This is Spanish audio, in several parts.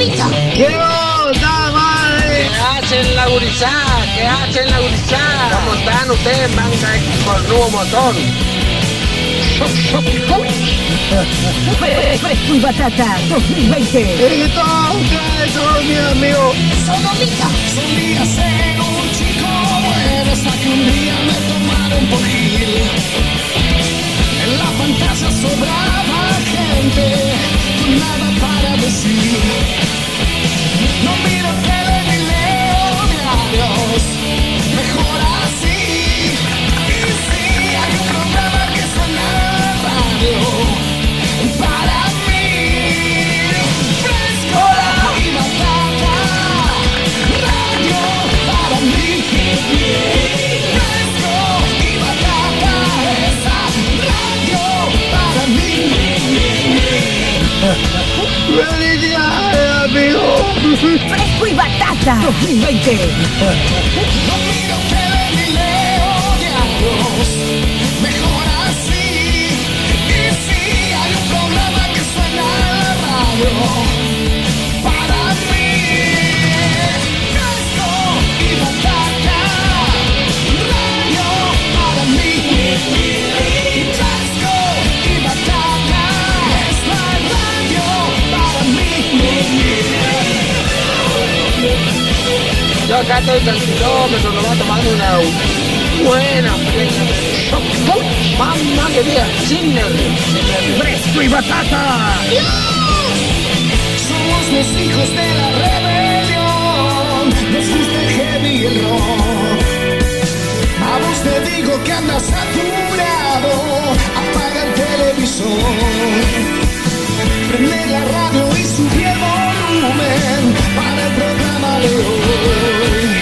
Sodomita. ¿Qué onda, madre? ¿Qué hacen la gurizada? ¿Qué hacen la gurizada? ¿Cómo están ustedes, manga con nuevo motor? Fresco y Batata 2020. ¿Qué tal ustedes, todos mis amigos? Sodomita. Solía ser un chico bueno hasta que un día me tomaron por gil. La pantalla sobraba gente con nada para decir. No miro tele ni leo mejor así. ¡Felicidades, amigo! Fresco y Batata 2020. No miro tele ni leo diarios, mejor así. Y si hay un programa que suena en la radio, acá estoy del kilómetro, nos va tomando una buena fresca. Mamá querida, sin. Fresco y Batata. Somos los hijos de la rebelión. Nos gusta el heavy y el rock. A vos te digo que andas apurado. Apaga el televisor. Prende la radio y sube volumen para el programa de hoy.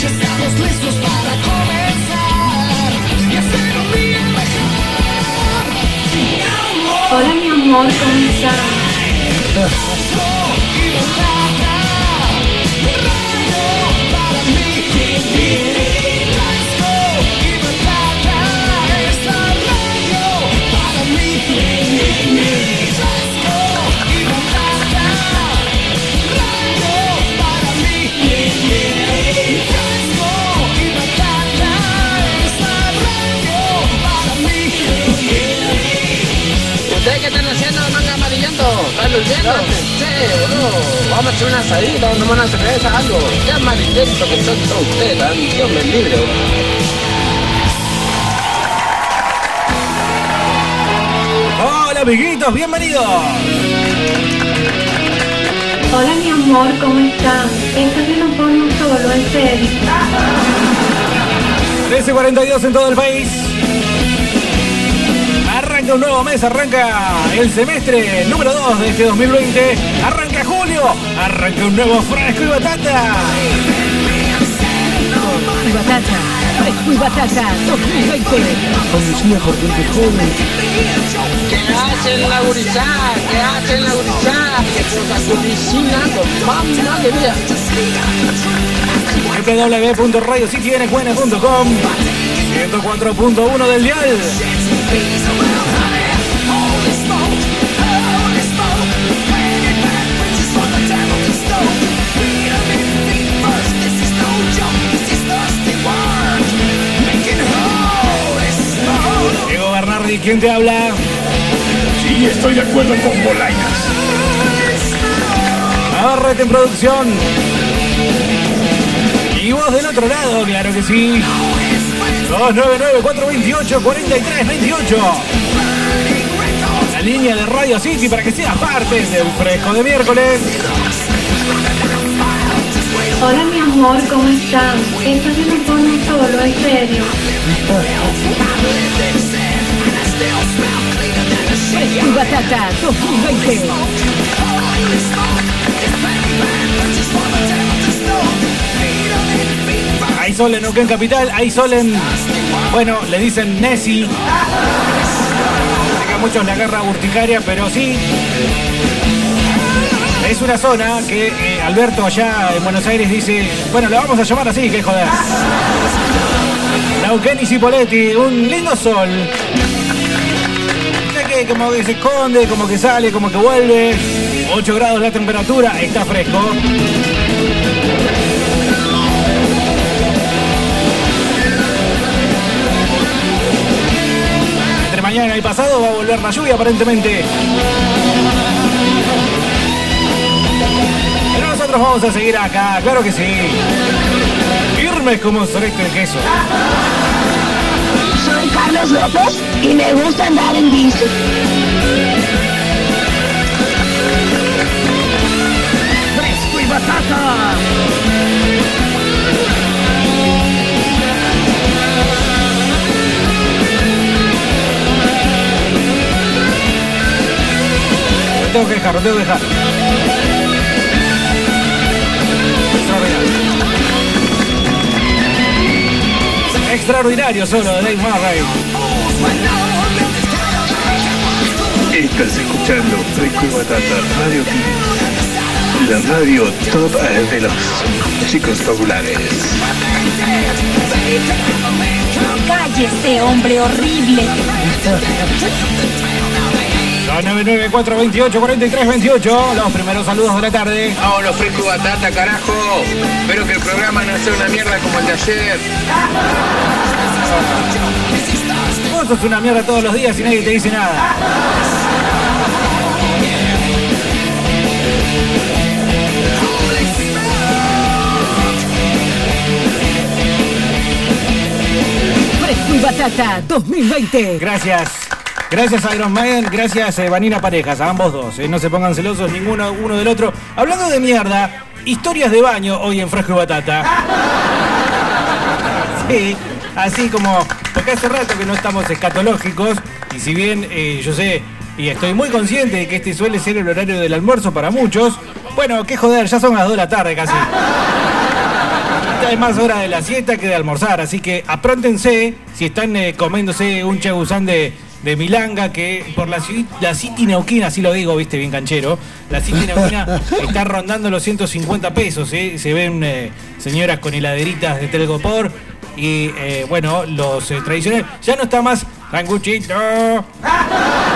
Ya estamos listos para comenzar y hacer un día mejor. Hola mi amor, ¿cómo estás? ¿Están durmiendo? Sí, boludo. Vamos a hacer una asadita, vamos a tomar una cerveza, algo. Qué amarillento que son todos ustedes, ¿verdad? Dios me libre, boludo. Hola amiguitos, bienvenidos. Hola mi amor, ¿cómo estás? Estás viendo porno solo, en serio. 13.42 en todo el país. Arranca un nuevo mes, arranca el semestre número 2 de este 2020. Arranca julio, arranca un nuevo fresco y batata. y Batata. Fresco y Batata 2020. Conducida por gente joven. ¿Qué hacen la gurizada? ¿Qué hacen la gurizada? ¿Qué puta gurizada? Mamá querida. www.radiocitynqn.com 104.1 del dial. Diego Bernardi, ¿quién te habla? Sí, estoy de acuerdo con Bolainas. Navarrete en producción. Y vos del otro lado, claro que sí. 299-428-4328. La línea de Radio City para que seas parte del fresco de miércoles. Hola mi amor, ¿cómo estás? Estás viendo porno solo, en serio. Fresco Batata 2020. Hay sol en Neuquén Capital, hay sol en. Bueno, le dicen Nessie. Que muchos le agarra urticaria, pero sí. Es una zona que eh, Alberto allá en Buenos Aires dice, bueno, le vamos a llamar así, que joder. Neuquén y Cipoletti, un lindo sol. Sé que como que se esconde, como que sale, como que vuelve. 8 grados la temperatura, está fresco. Mañana y pasado va a volver la lluvia aparentemente. Pero nosotros vamos a seguir acá, claro que sí. Firmes como sorete de queso. Soy Carlos López y me gusta andar en bici. ¡Fresco y batata! Tengo que dejar, lo tengo que dejar. Extraordinario. Extraordinario solo de Dave Murray. Estás escuchando Fresco y Batata Radio Kids. La radio top de los chicos populares. Cállese, hombre horrible. 299-428-4328, los primeros saludos de la tarde. Vámonos fresco y batata, carajo. Espero que el programa no sea una mierda como el de ayer. Vos sos una mierda todos los días y nadie te dice nada. Fresco y Batata 2020. Gracias. Gracias Iron Man, gracias eh, Vanina Parejas, a ambos dos. eh, no se pongan celosos ninguno uno del otro. Hablando de mierda, historias de baño hoy en Fresco y Batata. Sí, así como, porque hace rato que no estamos escatológicos, y si bien eh, yo sé y estoy muy consciente de que este suele ser el horario del almuerzo para muchos, bueno, qué joder, ya son las 2 de la tarde casi. Ya es más hora de la siesta que de almorzar, así que apróntense si están comiéndose un chagusán de, de milanga que por la, la City Neuquina, así lo digo, viste, bien canchero, la City Neuquina está rondando los 150 pesos, ¿eh? se ven eh, señoras con heladeritas de Telgopor y eh, bueno, los tradicionales, ya no está más sanguchito.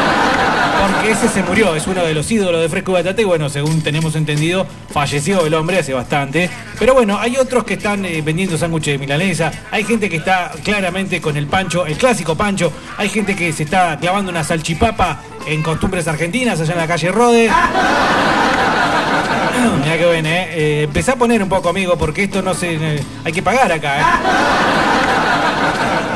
Ese se murió, es uno de los ídolos de Fresco Batata y bueno, según tenemos entendido, falleció el hombre hace bastante. Pero bueno, hay otros que están eh, vendiendo sándwiches de milanesa, hay gente que está claramente con el pancho, el clásico pancho, hay gente que se está clavando una salchipapa en costumbres argentinas allá en la calle Rode. Mira que ven, eh. eh. Empecé a poner un poco, amigo, porque esto no se. eh, hay que pagar acá, eh.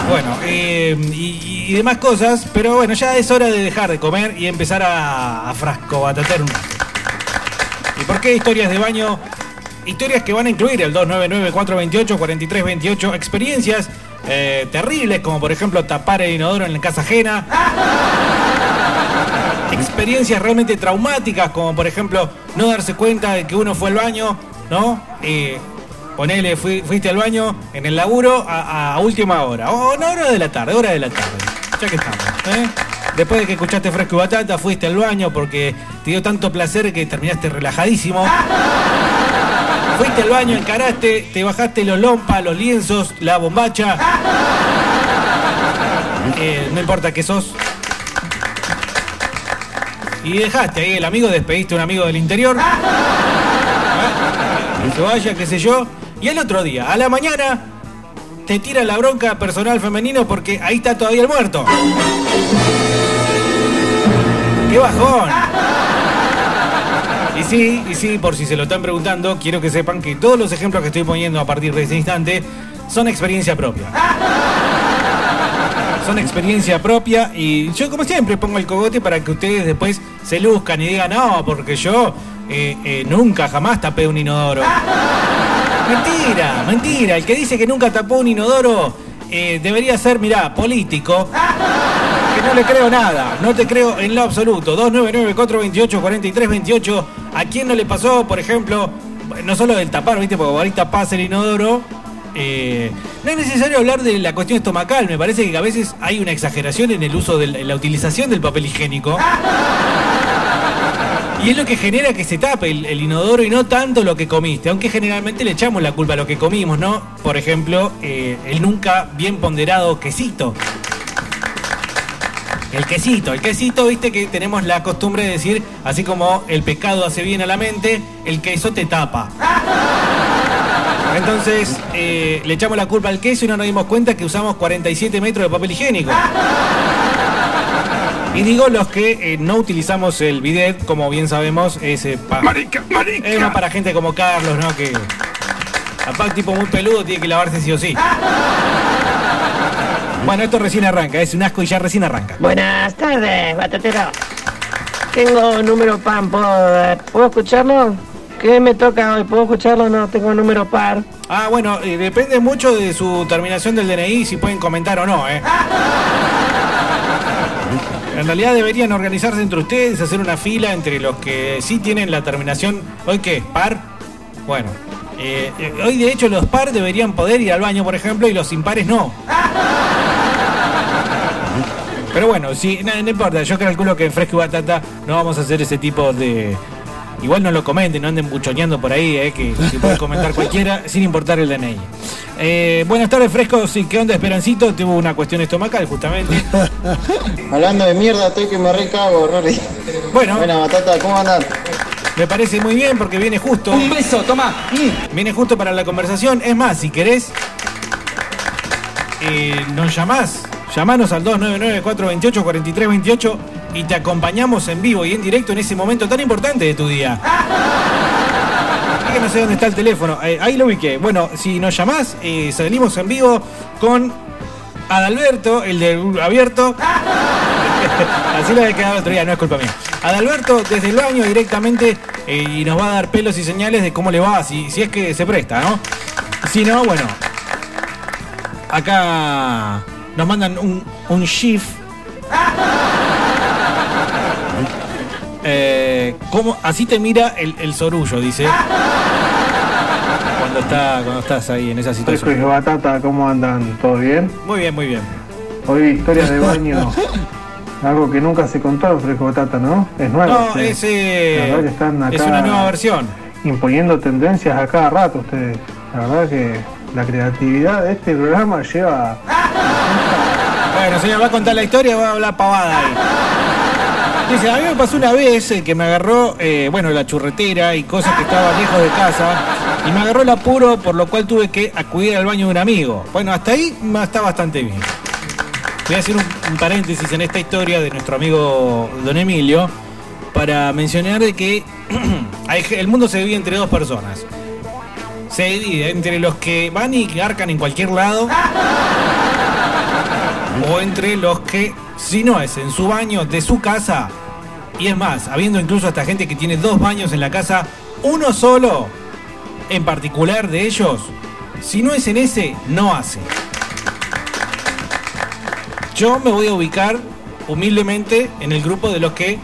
Bueno, eh, y, y demás cosas, pero bueno, ya es hora de dejar de comer y empezar a, a frasco batatear un rato. ¿Y por qué historias de baño? Historias que van a incluir el 299-428-4328, experiencias eh, terribles, como por ejemplo tapar el inodoro en la casa ajena. Experiencias realmente traumáticas, como por ejemplo no darse cuenta de que uno fue al baño, ¿no? Eh, ponele, fui- fuiste al baño en el laburo a, última hora, o no hora de la tarde, hora de la tarde, ya que estamos, ¿eh? Después de que escuchaste Fresco y Batata, fuiste al baño porque te dio tanto placer que terminaste relajadísimo. Fuiste al baño, encaraste, te bajaste los lompas, los lienzos, la bombacha. Eh, no importa qué sos. Y dejaste ahí el amigo, despediste a un amigo del interior. Que se vaya, qué sé yo. Y el otro día, a la mañana, te tira la bronca personal femenino porque ahí está todavía el muerto. ¡Qué bajón! Y sí, y sí, por si se lo están preguntando, quiero que sepan que todos los ejemplos que estoy poniendo a partir de este instante son experiencia propia. Son experiencia propia y yo como siempre pongo el cogote para que ustedes después se luzcan y digan, no, porque yo eh, eh, nunca jamás tapé un inodoro. Mentira, mentira. El que dice que nunca tapó un inodoro eh, debería ser, mirá, político. Que no le creo nada, no te creo en lo absoluto. 299-428-4328. ¿A quién no le pasó, por ejemplo, no solo del tapar, viste, porque ahorita pasa el inodoro? no es necesario hablar de la cuestión estomacal, me parece que a veces hay una exageración en el uso de la utilización del papel higiénico. Y es lo que genera que se tape el, inodoro y no tanto lo que comiste, aunque generalmente le echamos la culpa a lo que comimos, ¿no? Por ejemplo, eh, el nunca bien ponderado quesito. El quesito, el quesito, viste que tenemos la costumbre de decir, así como el pecado hace bien a la mente, el queso te tapa. Entonces, eh, le echamos la culpa al queso y no nos dimos cuenta que usamos 47 metros de papel higiénico. Y digo los que eh, no utilizamos el bidet, como bien sabemos, es, eh, pa- Marica, marica. es más para gente como Carlos, ¿no? Que aparte tipo muy peludo tiene que lavarse sí o sí. Bueno, esto recién arranca, es un asco y ya recién arranca. Buenas tardes, batatero. Tengo número pan, ¿puedo, ¿puedo escucharlo? ¿Qué me toca hoy? ¿Puedo escucharlo? No, tengo número par. Ah, bueno, eh, depende mucho de su terminación del DNI, si pueden comentar o no, ¿eh? En realidad deberían organizarse entre ustedes, hacer una fila entre los que sí tienen la terminación. ¿Hoy qué? ¿Par? Bueno. eh, eh, hoy de hecho los par deberían poder ir al baño, por ejemplo, y los impares no. Pero bueno, sí, no, no importa, yo calculo que en Fresco y Batata no vamos a hacer ese tipo de... Igual no lo comenten, no anden buchoneando por ahí, eh, que, que puede comentar cualquiera sin importar el DNI. Eh, buenas tardes, Fresco. Sí, ¿qué onda, Esperancito? Tuvo una cuestión estomacal, justamente. Hablando de mierda, estoy que me recago, Rory. Bueno, Buena batata, ¿cómo andan? me parece muy bien porque viene justo. Un beso, toma. Viene justo para la conversación. Es más, si querés, eh, nos llamás. Llamanos al 299-428-4328 y te acompañamos en vivo y en directo en ese momento tan importante de tu día. Es que no sé dónde está el teléfono. Eh, ahí lo ubiqué. Bueno, si nos llamás, eh, salimos en vivo con Adalberto, el de abierto. Así lo había quedado el otro día, no es culpa mía. Adalberto desde el baño directamente eh, y nos va a dar pelos y señales de cómo le va, si, si es que se presta, ¿no? Si no, bueno. Acá nos mandan un, un GIF. Eh, ¿cómo? Así te mira el, el sorullo, dice. Cuando, está, cuando estás ahí en esa situación. batata, ¿cómo andan? ¿Todo bien? Muy bien, muy bien. Hoy historias de baño. Algo que nunca se contó en Fresco batata, ¿no? Es nuevo. No, ustedes. es, eh, La verdad que están acá es una nueva versión. imponiendo tendencias a cada rato ustedes. La verdad que la creatividad de este programa lleva... Bueno, señor, va a contar la historia va a hablar pavada ahí. Dice, a mí me pasó una vez eh, que me agarró, eh, bueno, la churretera y cosas que estaban lejos de casa. Y me agarró el apuro, por lo cual tuve que acudir al baño de un amigo. Bueno, hasta ahí está bastante bien. Voy a hacer un, paréntesis en esta historia de nuestro amigo Don Emilio para mencionar de que el mundo se divide entre dos personas. Se divide entre los que van y garcan en cualquier lado o entre los que, si no es en su baño de su casa, y es más, habiendo incluso hasta gente que tiene dos baños en la casa, uno solo, en particular de ellos, si no es en ese, no hace. Yo me voy a ubicar humildemente en el grupo de los que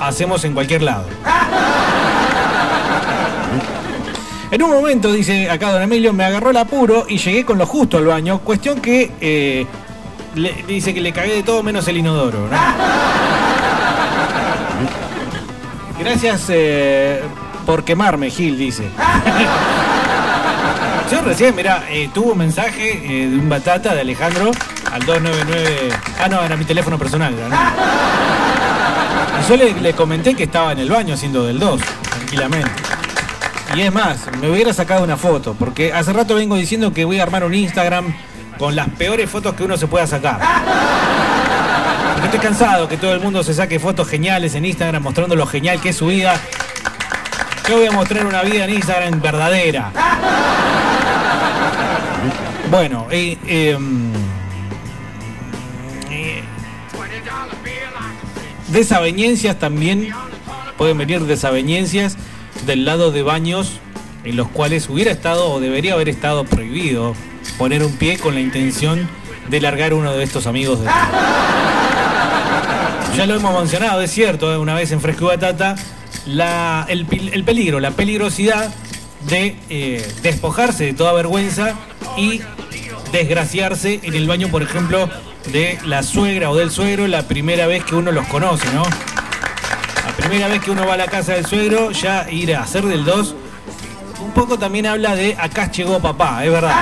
hacemos en cualquier lado. En un momento, dice acá don Emilio, me agarró el apuro y llegué con lo justo al baño. Cuestión que eh, le- dice que le cagué de todo menos el inodoro. ¿no? Gracias eh, por quemarme, Gil, dice. Yo recién, mira, eh, tuvo un mensaje eh, de un batata de Alejandro al 299. Ah, no, era mi teléfono personal. ¿no? Y yo le, le comenté que estaba en el baño haciendo del 2, tranquilamente. Y es más, me hubiera sacado una foto, porque hace rato vengo diciendo que voy a armar un Instagram con las peores fotos que uno se pueda sacar. Porque estoy cansado que todo el mundo se saque fotos geniales en Instagram mostrando lo genial que es su vida. Yo voy a mostrar una vida en Instagram verdadera. Bueno, eh, em, eh, desavenencias también pueden venir desavenencias del lado de baños en los cuales hubiera estado o debería haber estado prohibido poner un pie con la intención de largar uno de estos amigos de ya lo hemos mencionado, es cierto, eh, una vez en Fresco Batata, la- el, el peligro, la peligrosidad de eh, despojarse de toda vergüenza y desgraciarse en el baño, por ejemplo, de la suegra o del suegro la primera vez que uno los conoce, ¿no? La primera vez que uno va a la casa del suegro, ya ir a hacer del 2, un poco también habla de acá llegó papá, es verdad.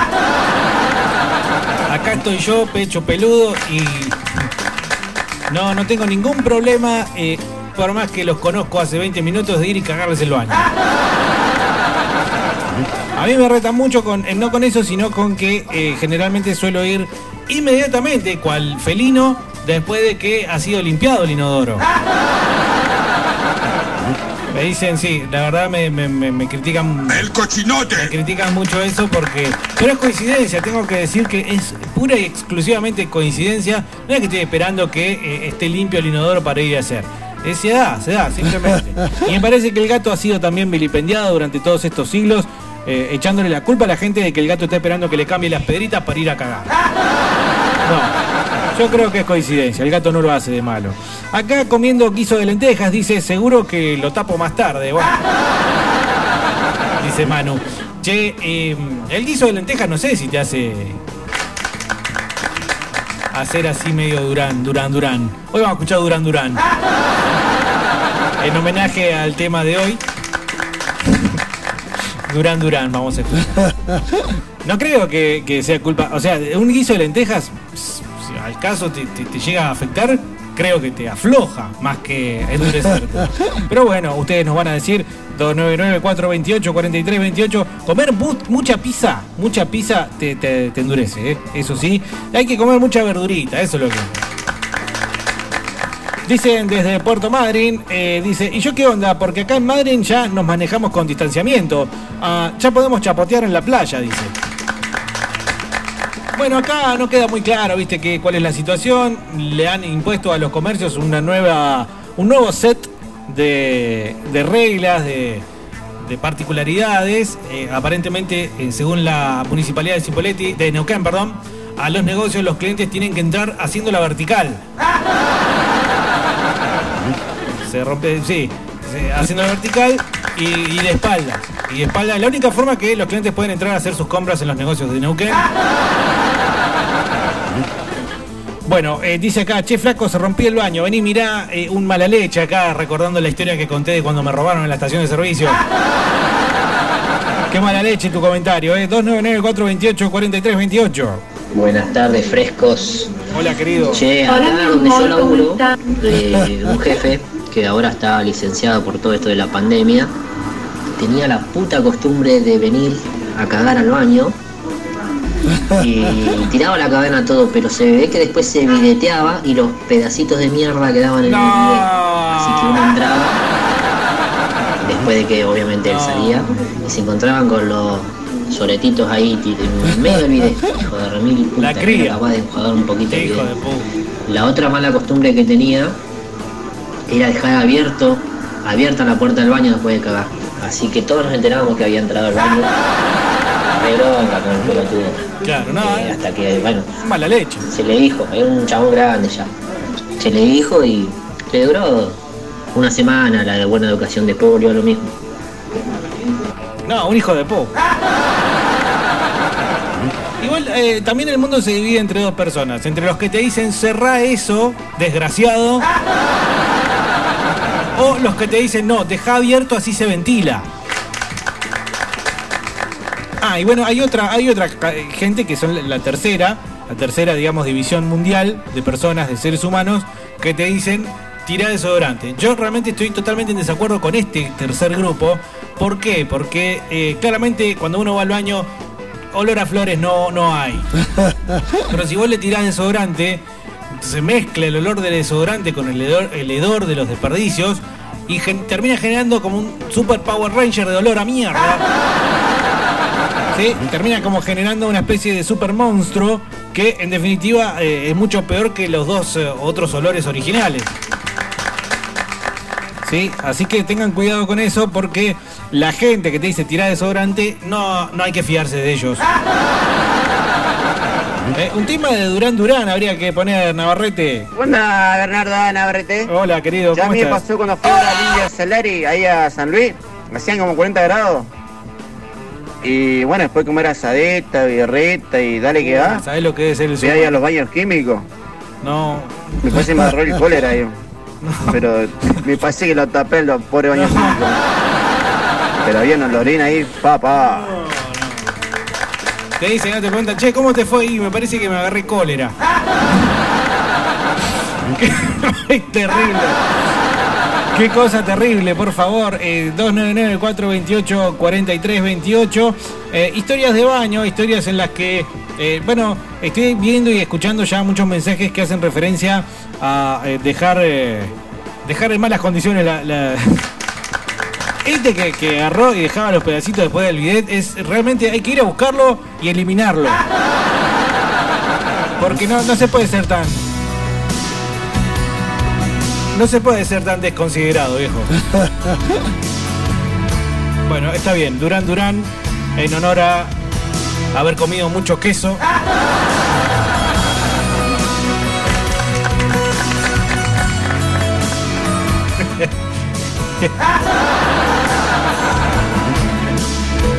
Acá estoy yo, pecho peludo y No, no tengo ningún problema, eh, por más que los conozco hace 20 minutos, de ir y cagarles el baño. A mí me retan mucho con, eh, no con eso, sino con que eh, generalmente suelo ir inmediatamente, cual felino, después de que ha sido limpiado el inodoro. Me dicen, sí, la verdad me, me- me- critican. ¡El cochinote! Me critican mucho eso porque. Pero es coincidencia, tengo que decir que es pura y exclusivamente coincidencia. No es que estoy esperando que eh, esté limpio el inodoro para ir a hacer. Eh, se da, se da, simplemente. Y me parece que el gato ha sido también vilipendiado durante todos estos siglos, eh, echándole la culpa a la gente de que el gato está esperando que le cambie las pedritas para ir a cagar. No, yo creo que es coincidencia, el gato no lo hace de malo. Acá comiendo guiso de lentejas, dice, seguro que lo tapo más tarde. Dice Manu. Che, eh, el guiso de lentejas no sé si te hace hacer así medio Durán, Durán, Durán. Hoy vamos a escuchar Durán, Durán. En homenaje al tema de hoy. Durán, Durán, vamos a escuchar. No creo que, sea culpa. O sea, un guiso de lentejas, al caso te, te- te llega a afectar, creo que te afloja más que endurecerte. Pero bueno, ustedes nos van a decir 299-428-4328. Comer mu- mucha pizza, mucha pizza te, te- te endurece, ¿eh? eso sí. Hay que comer mucha verdurita, eso es lo que. Dicen desde Puerto Madryn, eh, dice, ¿y yo qué onda? Porque acá en Madryn ya nos manejamos con distanciamiento. Ah, ya podemos chapotear en la playa, dice. Bueno, acá no queda muy claro, viste, que, cuál es la situación. Le han impuesto a los comercios una nueva, un nuevo set de, reglas, de, de particularidades. Eh, aparentemente, eh, según la municipalidad de Cipolletti, de Neuquén, perdón, a los negocios los clientes tienen que entrar haciendo la vertical. Se rompe, sí, haciendo la vertical y, y de espaldas. Y de espaldas, la única forma que los clientes pueden entrar a hacer sus compras en los negocios de Neuquén. Bueno, eh, dice acá, che flaco, se rompió el baño. Vení, mirá eh, un mala leche acá, recordando la historia que conté de cuando me robaron en la estación de servicio. Qué mala leche tu comentario, ¿eh? 299-428-4328. Buenas tardes, frescos. Hola, querido. Che, Hola, acá donde yo amor, ¿cómo laburo, de un jefe que ahora está licenciado por todo esto de la pandemia, tenía la puta costumbre de venir a cagar al baño y tiraba la cadena todo, pero se ve que después se videteaba y los pedacitos de mierda quedaban en el bidet. Así que uno entraba, después de que obviamente él salía, y se encontraban con los soretitos ahí en medio del bidet. Hijo de remil puta, La cría. capaz de enjuagar un poquito el. La otra mala costumbre que tenía era dejar abierto, abierta la puerta del baño después de cagar. Así que todos nos enterábamos que había entrado al baño. Bronca con el pelotudo. Claro, no, Eh, hasta que, bueno, mala leche. se le dijo, era un chabón grande ya. Se le dijo y le duró una semana la de buena educación de polio, lo mismo. No, un hijo de po. Igual, eh, también el mundo se divide entre dos personas. Entre los que te dicen cerrá eso, desgraciado. O los que te dicen no, deja abierto así se ventila. Ah, y bueno, hay otra, hay otra ca- gente que son la- la tercera, la tercera, digamos, división mundial de personas, de seres humanos, que te dicen tira desodorante. Yo realmente estoy totalmente en desacuerdo con este tercer grupo. ¿Por qué? Porque eh, claramente cuando uno va al baño, olor a flores no, no hay. Pero si vos le tirás desodorante, se mezcla el olor del desodorante con el hedor, el hedor de los desperdicios y gen- termina generando como un super Power Ranger de olor a mierda. ¿Sí? Termina como generando una especie de super monstruo que en definitiva eh, es mucho peor que los dos eh, otros olores originales. ¿Sí? Así que tengan cuidado con eso porque la gente que te dice tirar desodorante no, no hay que fiarse de ellos. Eh, un tema de Durán Durán habría que poner Navarrete. Hola, Bernardo Navarrete. Hola, querido, Ya a ¿cómo mí me estás? pasó cuando fui a la Lidia Salari, ahí a San Luis. Me hacían como 40 grados. Y bueno, después comer asadeta, birreta y dale que va. ¿Sabés lo que es el ahí a los baños químicos. No. Me parece que me agarró el cólera yo. Pero me parece que lo tapé en los pobres baños químicos. Pero había una lorina ahí, papá. Te dicen, no te cuentan, che, ¿cómo te fue? Y me parece que me agarré cólera. Es terrible. Qué cosa terrible, por favor. Eh, 299-428-4328. Eh, historias de baño, historias en las que, eh, bueno, estoy viendo y escuchando ya muchos mensajes que hacen referencia a eh, dejar, eh, dejar en malas condiciones la... Este que, que agarró y dejaba los pedacitos después del bidet es realmente hay que ir a buscarlo y eliminarlo. Porque no, no se puede ser tan. No se puede ser tan desconsiderado, viejo. Bueno, está bien. Durán Durán, en honor a haber comido mucho queso.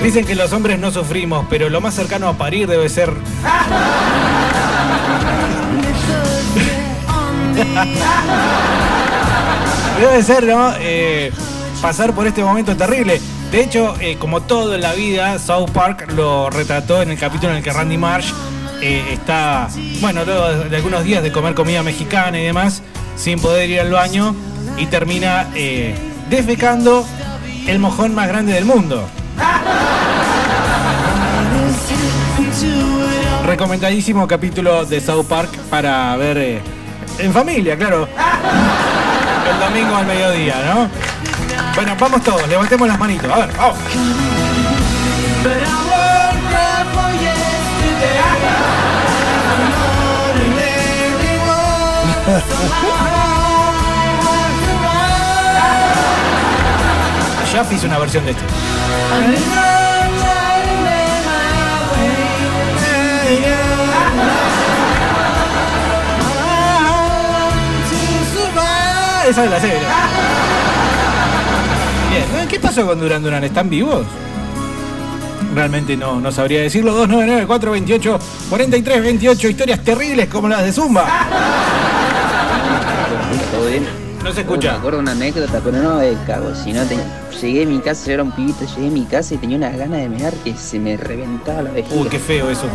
Dicen que los hombres no sufrimos, pero lo más cercano a parir debe ser. Debe ser, ¿no? Eh, pasar por este momento terrible. De hecho, eh, como todo en la vida, South Park lo retrató en el capítulo en el que Randy Marsh eh, está, bueno, luego de algunos días de comer comida mexicana y demás, sin poder ir al baño, y termina defecando el mojón más grande del mundo. Recomendadísimo capítulo de South Park para ver en familia, claro. El domingo al mediodía, ¿no? Bueno, vamos todos, levantemos las manitos. A ver, vamos. Ya hice una versión de este. Esa es la serie. Bien, ¿eh? ¿qué pasó con Duran Duran? ¿Están vivos? Realmente no, no sabría decirlo. 299-428-4328. Historias terribles como las de Zumba. ¿Todo bien? No se escucha. Me acuerdo una anécdota, pero no de cago. Si no Llegué a mi casa, yo era un pibito, llegué a mi casa y tenía una gana de mear que se me reventaba la vejiga. Uy, qué feo eso.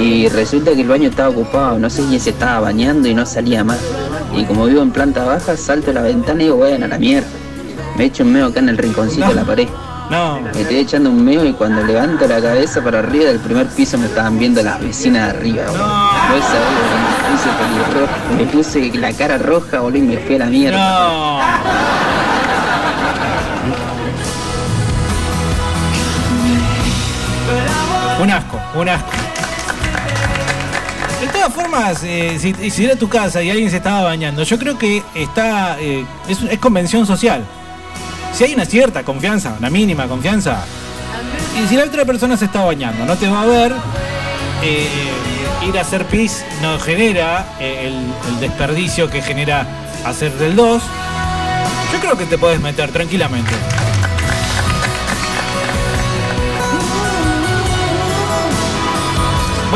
Y resulta que el baño estaba ocupado, no sé quién se estaba bañando y no salía más. Y como vivo en planta baja, salto a la ventana y digo, bueno, a la mierda. Me echo un meo acá en el rinconcito de la pared. No. Me estoy echando un meo y cuando levanto la cabeza para arriba del primer piso me estaban viendo las vecinas de arriba, boludo. No sabía, me puse me puse la cara roja, boludo, y me fui a la mierda. No. Un asco, un asco. De todas formas, eh, si, si era tu casa y alguien se estaba bañando, yo creo que está eh, es, convención social. Si hay una cierta confianza, una mínima confianza, y si la otra persona se está bañando, no te va a ver, eh, ir a hacer pis no genera el, el desperdicio que genera hacer del 2. Yo creo que te puedes meter tranquilamente.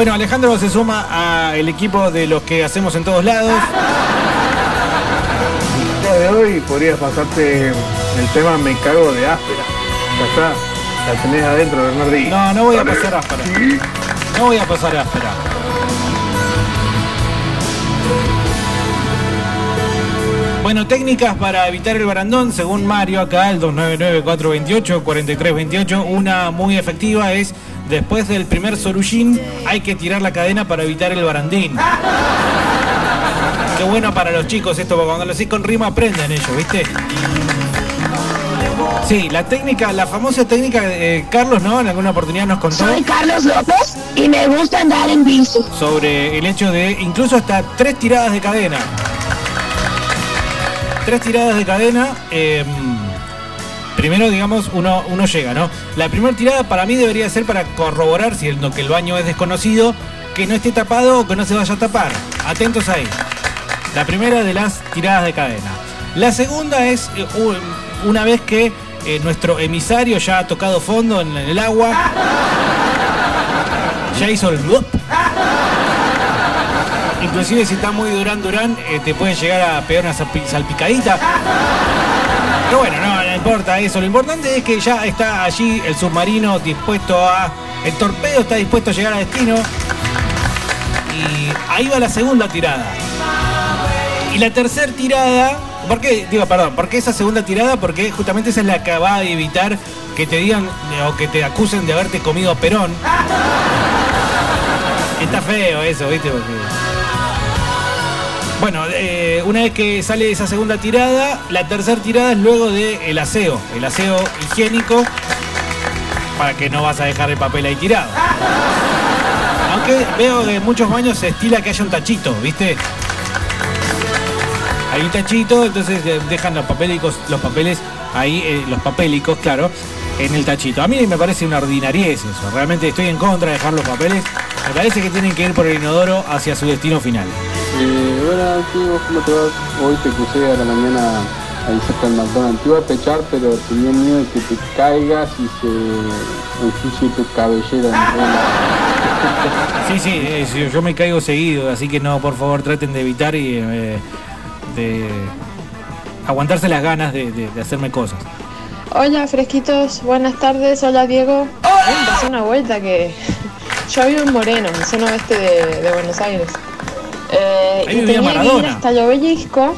Bueno, Alejandro se suma al equipo de los que hacemos en todos lados. El día de hoy podrías pasarte el tema Me cago de áspera. Ya está. La tenés adentro, Bernardí. No, no voy a pasar áspera. No voy a pasar áspera. Bueno, técnicas para evitar el barandón, según Mario acá, el 299-428-4328. Una muy efectiva es, después del primer sorullín, hay que tirar la cadena para evitar el barandín. Qué bueno para los chicos esto, porque cuando lo hacés con rima aprenden ellos, ¿viste? Sí, la técnica, la famosa técnica de Carlos, ¿no? En alguna oportunidad nos contó Soy Carlos López y me gusta andar en bici. sobre el hecho de incluso hasta tres tiradas de cadena. Tres tiradas de cadena. eh, primero, digamos, uno, uno llega, ¿no? La primera tirada para mí debería ser para corroborar si el, que el baño es desconocido, que no esté tapado o que no se vaya a tapar. Atentos ahí. La primera de las tiradas de cadena. La segunda es eh, una vez que eh, nuestro emisario ya ha tocado fondo en el agua. Ya hizo el. Inclusive si está muy Durán Durán, eh, te puede llegar a pegar una salpi- salpicadita. Pero bueno, no, no importa eso. Lo importante es que ya está allí el submarino dispuesto a... El torpedo está dispuesto a llegar a destino. Y ahí va la segunda tirada. Y la tercera tirada, ¿por qué? Digo, perdón, ¿por qué esa segunda tirada? Porque justamente esa es la que va a evitar que te digan o que te acusen de haberte comido Perón. Está feo eso, ¿viste? Una vez que sale esa segunda tirada, la tercera tirada es luego del aseo, el aseo higiénico, para que no vas a dejar el papel ahí tirado. Aunque veo que en muchos baños se estila que haya un tachito, ¿viste? Hay un tachito, entonces eh, dejan los papelicos, los papeles ahí, eh, los papélicos, claro, en el tachito. A mí me parece una ordinariez eso. Realmente estoy en contra de dejar los papeles. Me parece que tienen que ir por el inodoro hacia su destino final. Eh, hola, tío, ¿cómo te vas? Hoy te crucé a la mañana ahí cerca del McDonald's. Te iba a pechar, pero tenía miedo de que te caigas y se ensucie tu cabellera. Sí, sí, eh, sí, yo me caigo seguido, así que no, por favor, traten de evitar y eh, de aguantarse las ganas de, de- de hacerme cosas. Hola, fresquitos, buenas tardes. Hola, Diego. Pasó una vuelta que yo vivo en Moreno, en zona oeste de, de Buenos Aires. Eh, Ahí y tenía que ir hasta el obelisco.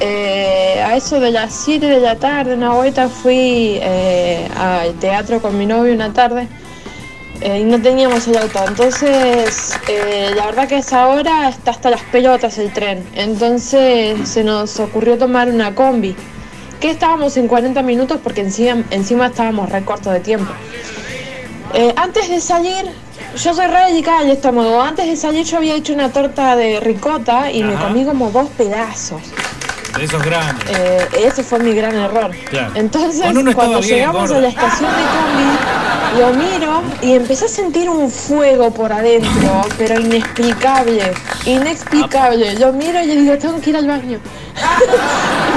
Eh, a eso de las 7 de la tarde, una vuelta, fui eh, al teatro con mi novio una tarde eh, y no teníamos el auto. Entonces, la verdad que a esa hora está hasta las pelotas el tren. Entonces se nos ocurrió tomar una combi. Que estábamos en 40 minutos porque encima, encima estábamos re cortos de tiempo. Antes de salir, yo soy re delicada al estómago. Antes de salir yo había hecho una torta de ricota y me comí como dos pedazos. De esos grandes. Eh, ese fue mi gran error. Claro. Entonces, cuando bien, llegamos gorda. a la estación de combi, lo miro y empecé a sentir un fuego por adentro, pero inexplicable, inexplicable. Lo miro y le digo, tengo que ir al baño.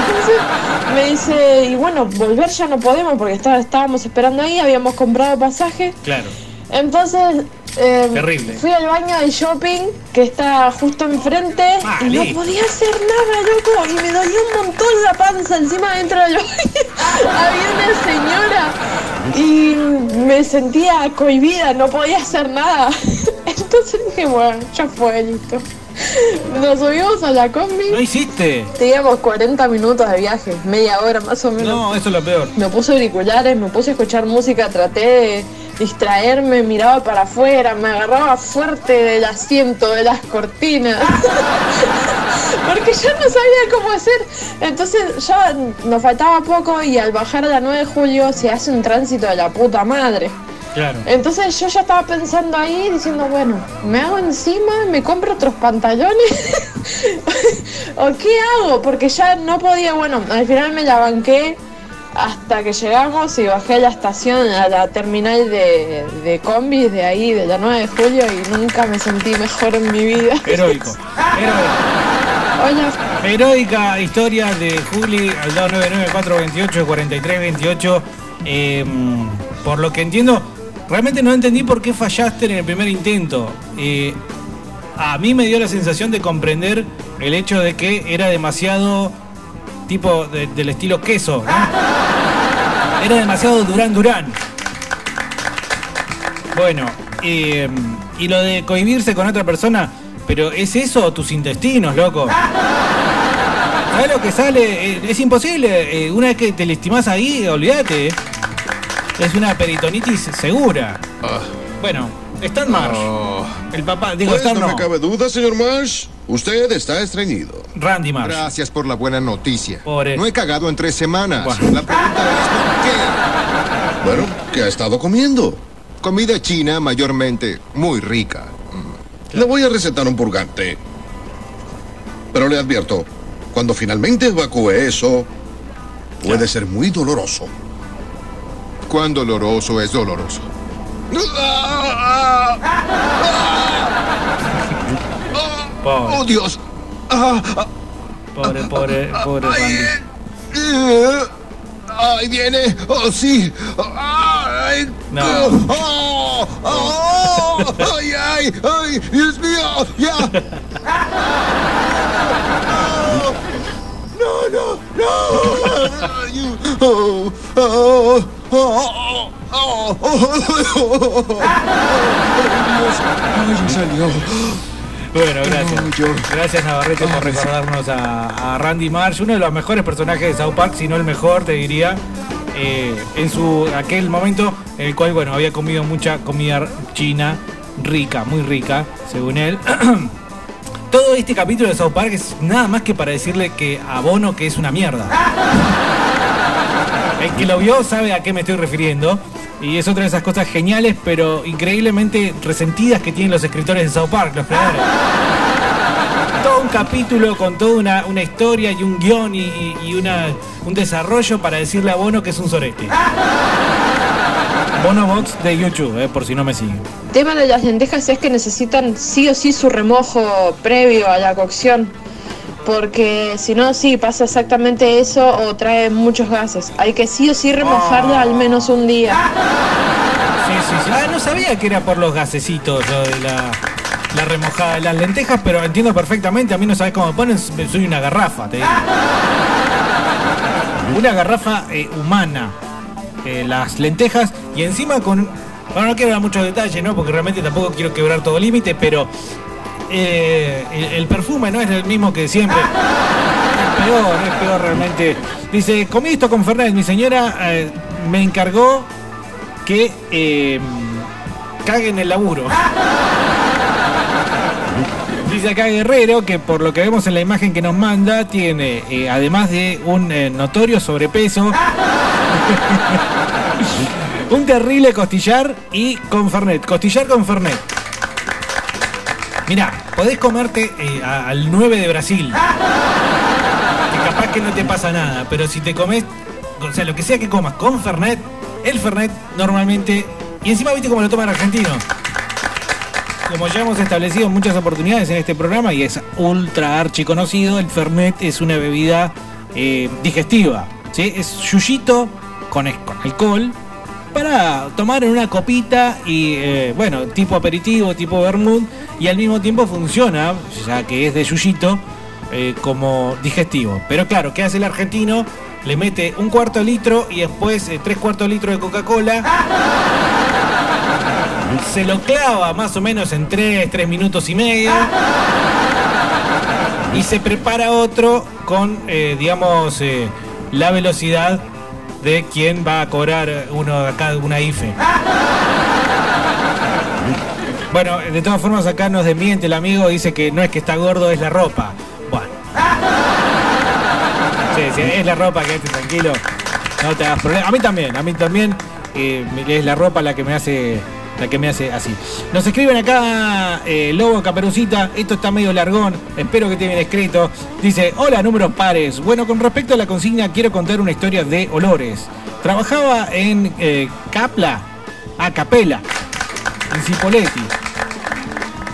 Entonces me dice, y bueno, volver ya no podemos porque está- estábamos esperando ahí, habíamos comprado pasaje. Claro. Entonces eh, Terrible. fui al baño del shopping que está justo enfrente y no podía hacer nada, loco. Y me dolió un montón la panza encima dentro del baño. Había una señora y me sentía cohibida, no podía hacer nada. Entonces dije, bueno, ya fue, listo. Nos subimos a la combi. ¿No hiciste? Teníamos 40 minutos de viaje, media hora más o menos. No, eso es lo peor. Me puse auriculares, me puse a escuchar música, traté de distraerme, miraba para afuera, me agarraba fuerte del asiento, de las cortinas. Porque yo no sabía cómo hacer. Entonces ya nos faltaba poco y al bajar a la 9 de julio se hace un tránsito de la puta madre. Claro. Entonces yo ya estaba pensando ahí, diciendo, bueno, me hago encima, me compro otros pantalones, o qué hago, porque ya no podía, bueno, al final me la banqué hasta que llegamos y bajé a la estación, a la terminal de, de combis de ahí, de la 9 de julio, y nunca me sentí mejor en mi vida. Heroico. Hola. Heroica historia de Juli al 299-428-4328. Eh, por lo que entiendo, realmente no entendí por qué fallaste en el primer intento. Eh, a mí me dio la sensación de comprender el hecho de que era demasiado tipo de- del estilo queso. ¿no? Era demasiado Durán Durán. Bueno, eh, y lo de cohibirse con otra persona, pero ¿es eso o tus intestinos, loco? ¿Sabes lo que sale? Eh, es imposible. Eh, una vez que te lastimás ahí, olvídate. Es una peritonitis segura. Bueno, Stan Marsh. El papá, digo, Pues Stan no no. me cabe duda, señor Marsh. Usted está estreñido. Randy Marsh. Gracias por la buena noticia. No he cagado en tres semanas. La pregunta es ¿por qué? Bueno, ¿qué ha estado comiendo? Comida china mayormente muy rica. Le voy a recetar un purgante. Pero le advierto, cuando finalmente evacúe eso, puede ser muy doloroso. ¿Cuán doloroso es doloroso? ¡Oh, Dios! Ah, ah, Pobre, pobre, pobre Randy. ¡Ay, viene! ¡Oh, sí! ¡Ay! No. ¡Oh! ¡Oh! ¡Ay, ay! ¡Ay! ¡Dios mío! ¡Ya! ¡No, no, no! ¡Oh! ¡Oh! ¡Oh! ¡Oh! ¡Oh! ¡Ay, Dios! ¡Ay, ya salió! Bueno, gracias. Gracias Navarrete por recordarnos a, a Randy Marsh, uno de los mejores personajes de South Park, si no el mejor, te diría. eh, en su aquel momento en el cual bueno había comido mucha comida china rica, muy rica, según él. Todo este capítulo de South Park es nada más que para decirle que a Bono que es una mierda. El que lo vio sabe a qué me estoy refiriendo. Y es otra de esas cosas geniales, pero increíblemente resentidas que tienen los escritores de South Park, los creadores. Todo un capítulo con toda una, una historia y un guion y, y- una, un desarrollo para decirle a Bono que es un sorete. Bono Box de YouTube, eh, por si no me siguen. El tema de las lentejas es que necesitan sí o sí su remojo previo a la cocción. Porque si no, sí, pasa exactamente eso o trae muchos gases. Hay que sí o sí remojarla al menos un día. Sí, sí, sí. Ah, no sabía que era por los gasecitos de la, la remojada de las lentejas, pero entiendo perfectamente. A mí no sabes cómo me ponen, soy una garrafa, te digo. Una garrafa eh, humana. eh, las lentejas y encima con. Bueno, no quiero dar muchos detalles, ¿no? Porque realmente tampoco quiero quebrar todo límite, pero. Eh, el, perfume no es el mismo que siempre. Es peor, es peor realmente. Dice, comí esto con Fernández. Mi señora eh, me encargó que eh, cague en el laburo. Dice acá Guerrero que por lo que vemos en la imagen que nos manda, tiene, eh, además de un notorio sobrepeso, un terrible costillar y con Fernet. Costillar con Fernet. Mirá, podés comerte eh, a- al 9 de Brasil. Que capaz que no te pasa nada, pero si te comes, o sea, lo que sea que comas con Fernet, el Fernet normalmente, y encima viste cómo lo toman argentinos. Como ya hemos establecido en muchas oportunidades en este programa y es ultra archi conocido, el Fernet es una bebida eh, digestiva. ¿sí? Es yuyito con, es- con alcohol para tomar en una copita y, eh, bueno, tipo aperitivo, tipo vermouth, y al mismo tiempo funciona, ya que es de yuyito, eh, como digestivo. Pero claro, ¿qué hace el argentino? Le mete un cuarto de litro y después eh, tres cuartos de litro de Coca-Cola. Se lo clava más o menos en 3, 3 minutos y medio. Y se prepara otro con, digamos, la velocidad de quien va a cobrar uno acá una IFE. Bueno, de todas formas acá nos desmiente el amigo, dice que no es que está gordo, es la ropa. Bueno. Sí, sí, es la ropa, quédate tranquilo. No te hagas problema. A mí también, a mí también eh, es la ropa la que me hace la que me hace así. Nos escriben acá eh, Lobo Caperucita, esto está medio largón, espero que esté bien escrito. Dice, hola números pares. Bueno, con respecto a la consigna, quiero contar una historia de olores. Trabajaba en eh, Capla, a Capela, en Cipoletti.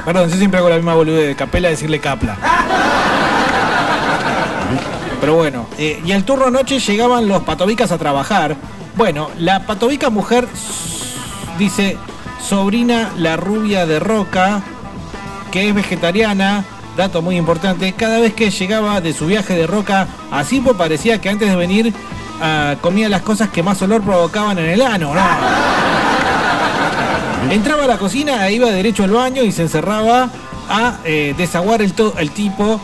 Perdón, yo siempre hago la misma boludez de Capela decirle Capla. Pero bueno, eh, y al turno noche llegaban los patobicas a trabajar. Bueno, la patobica mujer dice, sobrina la rubia de Roca, que es vegetariana, dato muy importante, cada vez que llegaba de su viaje de Roca a Sipo parecía que antes de venir ah, comía las cosas que más olor provocaban en el ano, ¿no? Entraba a la cocina e iba derecho al baño y se encerraba a eh, desaguar el, el tipo.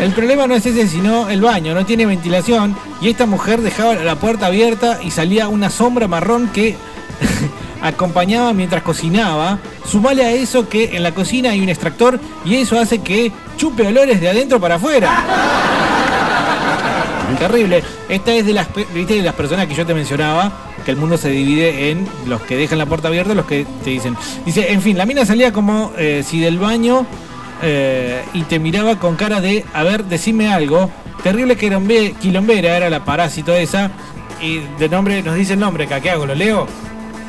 El problema no es ese, sino el baño, no tiene ventilación y esta mujer dejaba la puerta abierta y salía una sombra marrón que acompañaba mientras cocinaba. Sumale a eso que en la cocina hay un extractor y eso hace que chupe olores de adentro para afuera. Terrible. Esta es de las, ¿viste? de las personas que yo te mencionaba, que el mundo se divide en los que dejan la puerta abierta y los que te dicen. Dice, en fin, la mina salía como eh, si del baño eh, y te miraba con cara de, a ver, decime algo. Terrible quilombe- quilombera era la parásito esa. Y de nombre, nos dice el nombre acá, ¿qué hago? ¿Lo leo?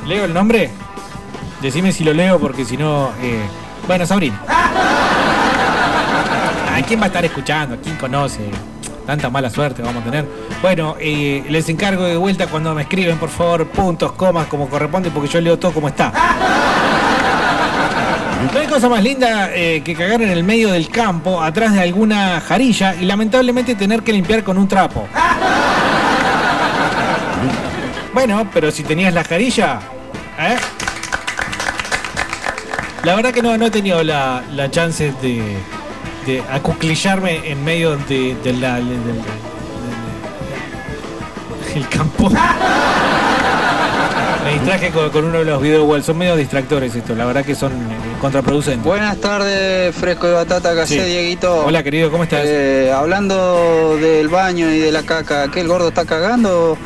¿Leo el nombre? Decime si lo leo porque si no... eh, Bueno, Sabrina. ¿A quién va a estar escuchando? ¿Quién conoce? Tanta mala suerte vamos a tener. Bueno, eh, les encargo de vuelta cuando me escriben, por favor, puntos, comas, como corresponde, porque yo leo todo como está. No hay cosa más linda eh, que cagar en el medio del campo, atrás de alguna jarilla, y lamentablemente tener que limpiar con un trapo. Bueno, pero si tenías la jarilla, ¿eh? La verdad que no, no he tenido la, la chance de, de acuclillarme en medio de, campo. Me distraje con, con uno de los videos igual, son medio distractores estos, la verdad que son eh, contraproducentes. Buenas tardes, Fresco de Batata, ¿qué Sí. hacés, Dieguito? Hola querido, ¿cómo estás? Eh, hablando del baño y de la caca, ¿qué el gordo está cagando? Hoy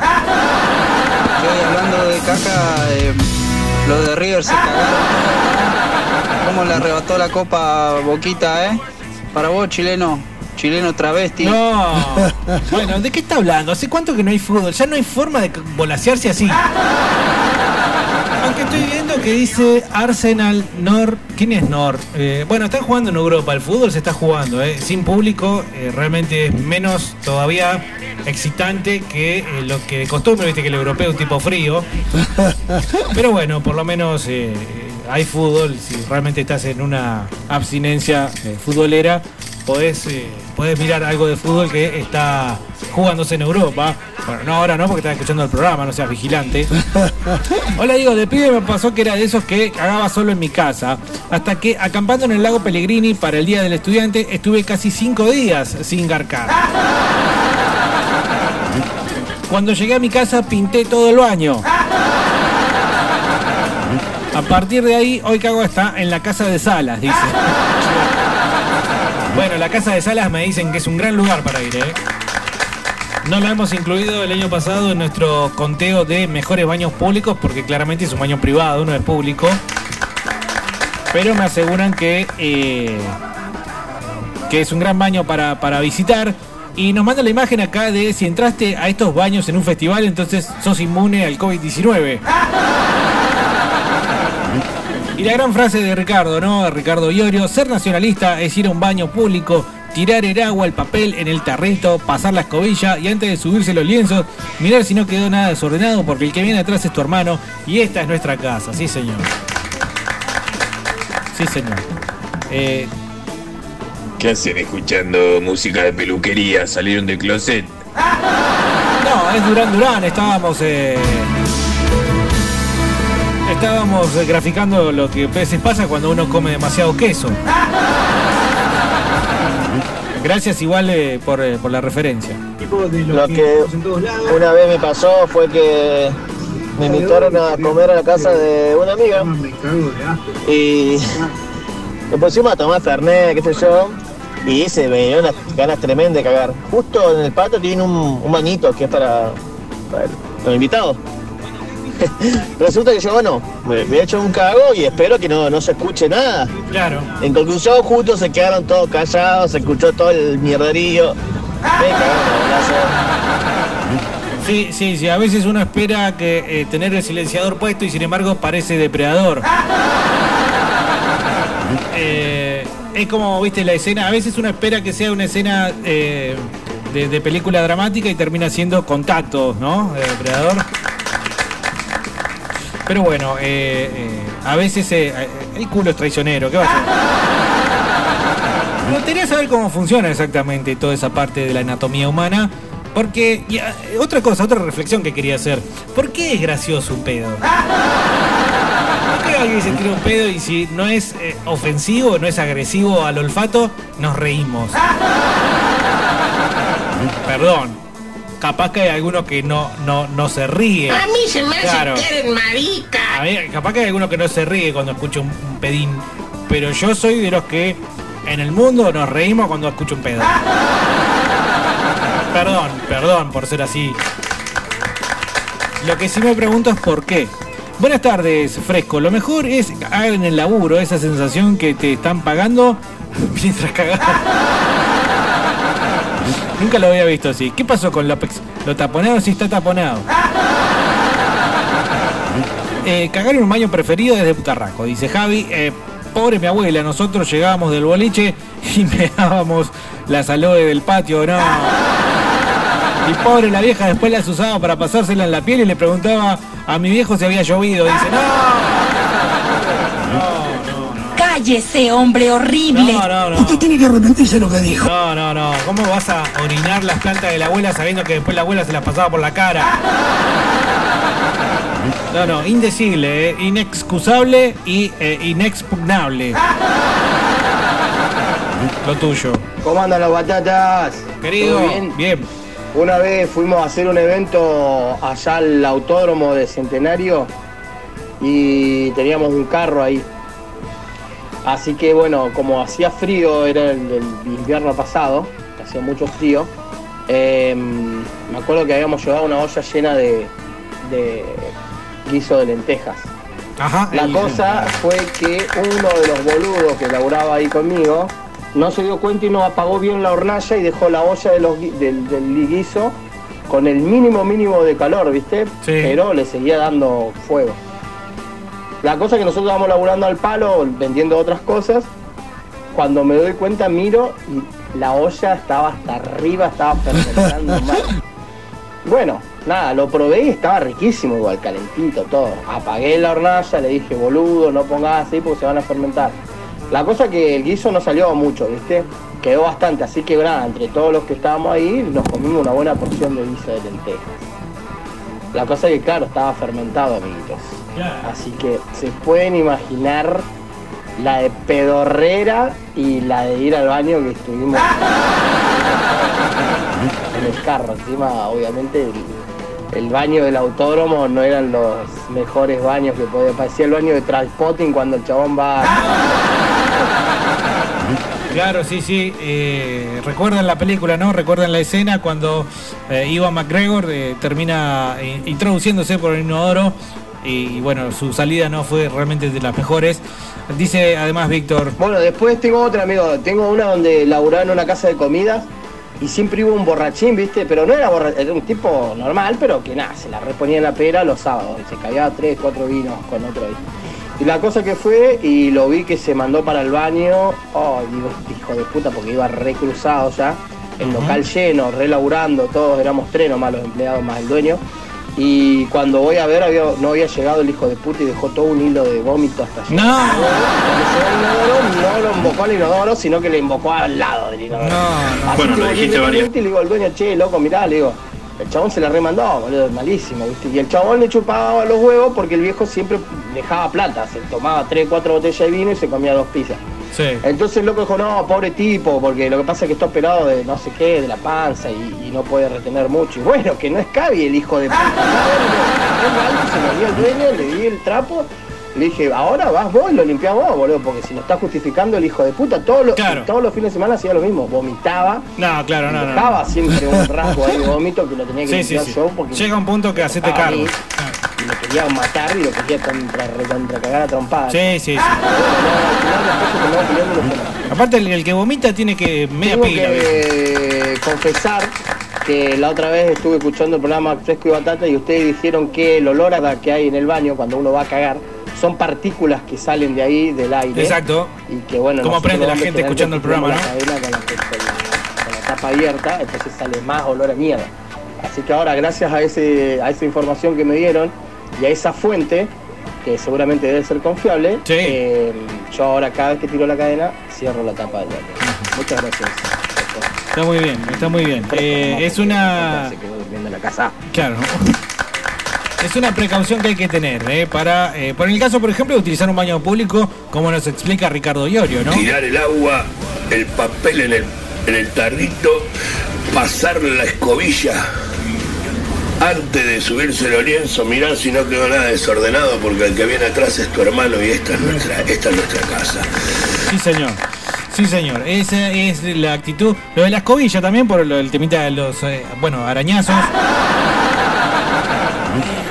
hablando de caca, eh, los de River se cagaron. ¿Cómo le arrebató la copa Boquita, eh? Para vos, chileno, chileno travesti. No. Bueno, ¿de qué está hablando? ¿Hace cuánto que no hay fútbol? Ya no hay forma de volasearse así. Aunque estoy viendo que dice Arsenal Nor. ¿Quién es Nor? Eh, bueno, están jugando en Europa. El fútbol se está jugando, eh, sin público. eh, realmente es menos todavía excitante que eh, lo que de costumbre, viste que el europeo es un tipo frío. Pero bueno, por lo menos hay fútbol. Si realmente estás en una abstinencia futbolera, podés, eh, podés mirar algo de fútbol que está jugándose en Europa. Bueno, no ahora no, porque estás escuchando el programa, no seas vigilante. Hola, digo, de pibe me pasó que era de esos que cagaba solo en mi casa. Hasta que acampando en el lago Pellegrini para el Día del Estudiante estuve casi cinco días sin garcar. Cuando llegué a mi casa pinté todo el baño. A partir de ahí, hoy cago está en la casa de Salas, dice. Bueno, la casa de Salas me dicen que es un gran lugar para ir, ¿eh? No lo hemos incluido el año pasado en nuestro conteo de mejores baños públicos porque claramente es un baño privado, no es público. Pero me aseguran que, eh, que es un gran baño para, para visitar. Y nos manda la imagen acá de si entraste a estos baños en un festival, entonces sos inmune al COVID-19. Y la gran frase de Ricardo, ¿no? De Ricardo Iorio, ser nacionalista es ir a un baño público, tirar el agua, el papel en el tarrito, pasar la escobilla y antes de subirse los lienzos, mirar si no quedó nada desordenado porque el que viene atrás es tu hermano y esta es nuestra casa, sí señor. Sí señor. Eh, ¿Qué hacen escuchando música de peluquería? ¿Salieron del closet? no, es Durán Durán, estábamos... eh, Estábamos eh, graficando lo que a veces pasa cuando uno come demasiado queso. Gracias igual eh, por, eh, por la referencia. Lo que una vez me pasó fue que me invitaron a comer a la casa de una amiga y nos pusimos a tomar fernet, qué sé yo, y se me dio ganas tremendas de cagar. Justo en el patio tiene un, un manito que es para, los invitados. Resulta que yo, bueno, me, me he hecho un cago y espero que no, no se escuche nada. Claro. En conclusión, justo se quedaron todos callados, se escuchó todo el mierderío. Sí, sí, sí, a veces uno espera que eh, tener el silenciador puesto y sin embargo parece depredador. Eh, es como, viste, la escena, a veces uno espera que sea una escena eh, de, de película dramática y termina siendo contacto, ¿no? De depredador. Pero bueno, eh, eh, a veces eh, eh, el culo es traicionero, ¿qué va a hacer? Me gustaría saber cómo funciona exactamente toda esa parte de la anatomía humana. Porque, y, ah, otra cosa, otra reflexión que quería hacer. ¿Por qué es gracioso un pedo? ¿Por qué alguien se tira un pedo y si no es eh, ofensivo, no es agresivo al olfato, nos reímos? Perdón. Capaz que hay alguno que no, no, no se ríe. A mí se me hace Claro. que eres marica. A capaz que hay alguno que no se ríe cuando escucha un, un pedín. Pero yo soy de los que en el mundo nos reímos cuando escucho un pedo. Perdón, perdón por ser así. Lo que sí me pregunto es por qué. Buenas tardes, Fresco. Lo mejor es hagan el laburo esa sensación que te están pagando mientras cagás. Nunca lo había visto así. ¿Qué pasó con López? ¿Lo taponado sí está taponado? Eh, cagar en un baño preferido desde Putarraco, dice Javi. Eh, pobre mi abuela, nosotros llegábamos del boliche y me dábamos las aloe del patio, no. Y pobre la vieja después las usaba para pasársela en la piel y le preguntaba a mi viejo si había llovido. Dice, Cállese, hombre horrible. no, no, no. Usted tiene que arrepentirse de lo que dijo. No, no, no. ¿Cómo vas a orinar las plantas de la abuela sabiendo que después la abuela se las pasaba por la cara? No, no, indecible, eh, inexcusable y eh, inexpugnable. Lo tuyo. ¿Cómo andan las batatas? Querido, ¿Todo bien? bien. Una vez fuimos a hacer un evento allá al autódromo de Centenario y teníamos un carro ahí. Así que bueno, como hacía frío, era el, el invierno pasado, hacía mucho frío, eh, me acuerdo que habíamos llevado una olla llena de, de guiso de lentejas. Ajá. La el- cosa fue que uno de los boludos que laburaba ahí conmigo no se dio cuenta y no apagó bien la hornalla y dejó la olla de los del, del guiso con el mínimo mínimo de calor, ¿viste? Pero le seguía dando fuego. La cosa es que nosotros estábamos laburando al palo, vendiendo otras cosas. Cuando me doy cuenta, miro y la olla estaba hasta arriba, estaba fermentando mal. Bueno, nada, lo probé y estaba riquísimo igual, calentito, todo. Apagué la hornalla, le dije, boludo, no pongas así porque se van a fermentar. La cosa es que el guiso no salió mucho, ¿viste? Quedó bastante, así que nada, entre todos los que estábamos ahí, nos comimos una buena porción de guiso de lentejas. La cosa es que, claro, estaba fermentado, amiguitos. Así que se pueden imaginar la de pedorrera y la de ir al baño que estuvimos en el carro. Encima, obviamente, el, el baño del autódromo no eran los mejores baños que podía. Parecía el baño de Transpotting cuando el chabón va. Claro, sí, sí. eh, recuerdan la película, ¿no? Recuerdan la escena cuando eh, Iwan McGregor eh, termina eh, introduciéndose por el inodoro y, bueno, su salida no fue realmente de las mejores. Dice además Víctor. Bueno, después tengo otra, amigo. Tengo una donde laburaba en una casa de comidas y siempre hubo un borrachín, ¿viste? Pero no era borrachín, era un tipo normal, pero que nada, se la reponía en la pera los sábados. Y se cabía tres, cuatro vinos con otro ahí. Y la cosa que fue, y lo vi que se mandó para el baño, oh, digo, hijo de puta, porque iba recruzado ya, el local lleno, relaburando, todos éramos tres nomás los empleados más el dueño. Y cuando voy a ver, había- no había llegado el hijo de puta y dejó todo un hilo de vómito hasta allá. No. Cuando llegó al inodoro, no lo invocó al inodoro, sino que le invocó al lado del inodoro. Así Bueno, que lo dijiste varias. Y le digo al dueño, che, loco, mirá, le digo, el chabón se la remandó, boludo, malísimo, ¿viste? Y el chabón le chupaba los huevos porque el viejo siempre dejaba plata, se tomaba tres, cuatro botellas de vino y se comía dos pizzas. Sí. Entonces el loco dijo, no, pobre tipo, porque lo que pasa es que está operado de no sé qué, de la panza y, y no puede retener mucho. Y bueno, que no es cabi el hijo de puta. Se lo al dueño, le di el trapo, le dije, ahora vas vos y lo limpiás vos, boludo, porque si no está justificando el hijo de puta, todos los, todos los fines de semana hacía lo mismo, vomitaba. No, claro, no, no. Dejaba siempre un rasgo ahí de vómito que lo tenía que Sí, limpiar sí. yo porque Llega un punto que hacete cargo. ahí lo quería matar y lo quería contra, contra cagar a trompadas. Sí, sí, sí. Aparte, el, el que vomita tiene que media Tengo que confesar que la otra vez estuve escuchando el programa Fresco y Batata y ustedes dijeron que el olor a que hay en el baño cuando uno va a cagar son partículas que salen de ahí del aire. Exacto. Y que bueno, ¿Cómo aprende la gente escuchando el programa, con la, con la- con la tapa abierta, entonces sale más olor a mierda. Así que ahora, gracias a, ese, a esa información que me dieron y a esa fuente, que seguramente debe ser confiable, eh, yo ahora cada vez que tiro la cadena cierro la tapa del baño. Muchas gracias. Está muy bien, está muy bien. Eh, es una. Se quedó durmiendo en la casa. Claro. Es una precaución que hay que tener, ¿eh? Para, eh, por el caso, por ejemplo, de utilizar un baño público, como nos explica Ricardo Iorio, ¿no? Tirar el agua, el papel en el, en el tarrito, pasar la escobilla antes de subirse el lienzo, mirar si no quedó nada desordenado, porque el que viene atrás es tu hermano y esta es nuestra, esta es nuestra casa. Sí, señor. Sí, señor. Esa es la actitud. Lo de la escobilla también, por el temita de los, eh, bueno, arañazos.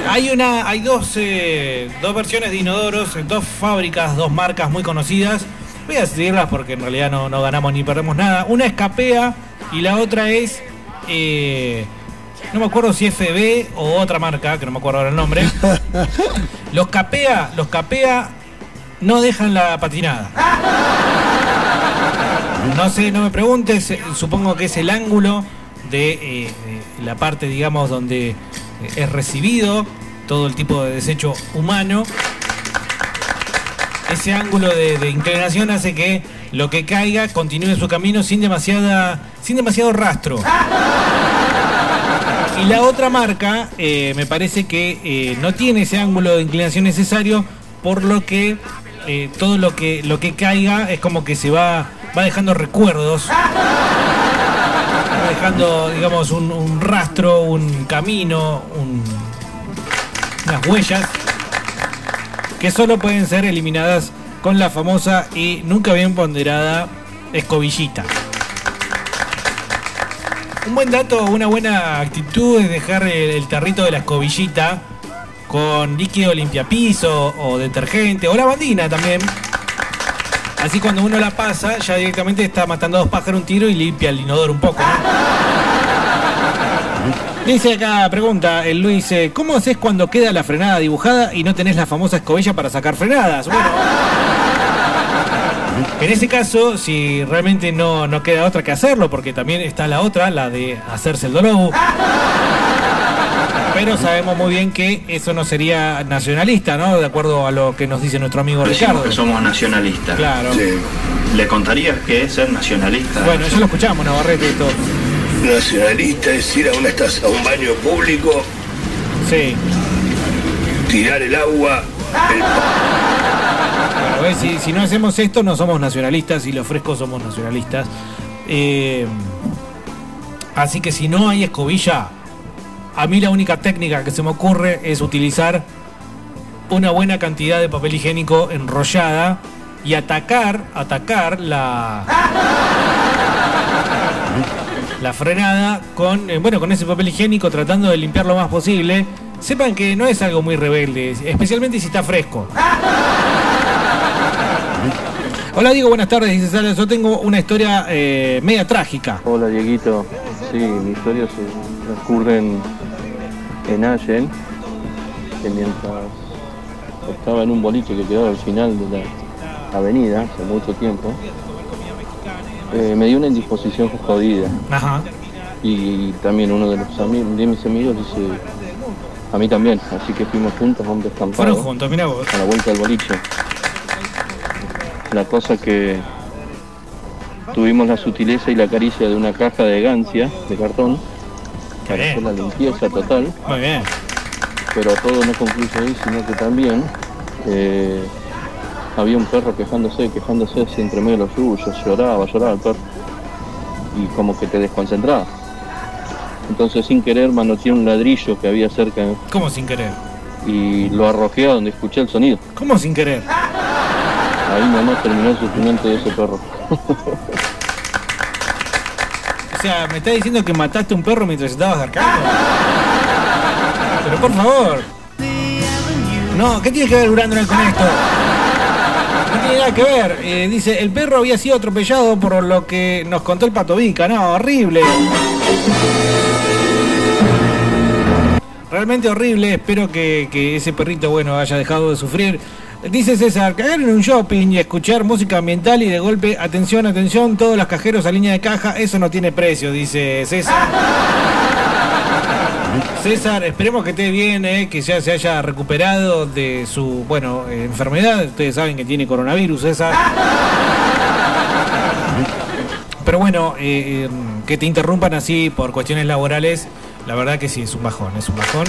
Hay una, hay dos, eh, dos versiones de inodoros, dos fábricas, dos marcas muy conocidas. Voy a decirlas porque en realidad no, no ganamos ni perdemos nada. Una es Capea y la otra es, eh, no me acuerdo si FB o otra marca, que no me acuerdo ahora el nombre. Los Capea, los Capea no dejan la patinada. No sé, no me preguntes, eh, supongo que es el ángulo de eh, la parte, digamos, donde eh, es recibido todo el tipo de desecho humano. Ese ángulo de, de inclinación hace que lo que caiga continúe su camino sin demasiada, sin demasiado rastro. Y la otra marca eh, me parece que eh, no tiene ese ángulo de inclinación necesario, por lo que eh, todo lo que lo que caiga es como que se va, va dejando recuerdos. Va dejando, digamos, un, rastro, un camino, un- unas huellas que solo pueden ser eliminadas con la famosa y nunca bien ponderada escobillita. Un buen dato, una buena actitud es dejar el, tarrito de la escobillita con líquido limpiapiso o detergente o lavandina también. Así cuando uno la pasa, ya directamente está matando a dos pájaros un tiro y limpia el inodoro un poco. ¿no? Dice acá, pregunta, el Luis, ¿cómo haces cuando queda la frenada dibujada y no tenés la famosa escobilla para sacar frenadas? Bueno, en ese caso, si realmente no, no queda otra que hacerlo, porque también está la otra, la de hacerse el dolor. Pero sabemos muy bien que eso no sería nacionalista, ¿no? De acuerdo a lo que nos dice nuestro amigo Decimos Ricardo. que somos nacionalistas. Claro. ¿Le contarías que es ser nacionalista? Bueno, ya lo escuchamos, Navarrete, esto. Nacionalista es ir a una estación, a un baño público, Sí. tirar el agua, el Si no hacemos esto, no somos nacionalistas y los frescos somos nacionalistas. Eh, así que si no hay escobilla, a mí la única técnica que se me ocurre es utilizar una buena cantidad de papel higiénico enrollada y atacar, atacar la la frenada con eh, bueno con ese papel higiénico tratando de limpiar lo más posible. Sepan que no es algo muy rebelde, especialmente si está fresco. Hola Diego, buenas tardes, dice Sara. Yo tengo una historia eh, media trágica. Hola Dieguito, sí, mi historia se transcurre en, en Allen, que mientras estaba en un boliche que quedaba al final de la avenida, hace mucho tiempo, eh, me dio una indisposición jodida. Ajá. Y también uno de los amigos, de mis amigos dice, a mí también, así que fuimos juntos a un descampado. Fueron juntos, mira vos. A la vuelta del boliche. La cosa que tuvimos la sutileza y la caricia de una caja de gancia de cartón para hacer la limpieza total. Muy bien. Pero todo no concluye ahí, sino que también eh, había un perro quejándose, quejándose así entre medio de los suyos, lloraba, lloraba el perro. Y como que te desconcentraba. Entonces sin querer manoteé un ladrillo que había cerca ¿Cómo sin querer? y lo arrojé a donde escuché el sonido. ¿Cómo sin querer? Ahí nomás terminó el sufrimiento de ese perro. O sea, me está diciendo que mataste un perro mientras estabas arcando. Pero por favor. No, ¿qué tiene que ver Durandron con esto? No tiene nada que ver. Eh, dice, el perro había sido atropellado por lo que nos contó el Pato Vica. No, horrible. Realmente horrible. Espero que ese perrito, bueno, haya dejado de sufrir. Dice César, caer en un shopping y escuchar música ambiental y de golpe, atención, atención, todos los cajeros a línea de caja, eso no tiene precio, dice César. César, esperemos que esté bien, eh, que ya se haya recuperado de su, bueno, eh, enfermedad. Ustedes saben que tiene coronavirus, César. Pero bueno, eh, que te interrumpan así por cuestiones laborales, la verdad que sí, es un bajón, es un bajón.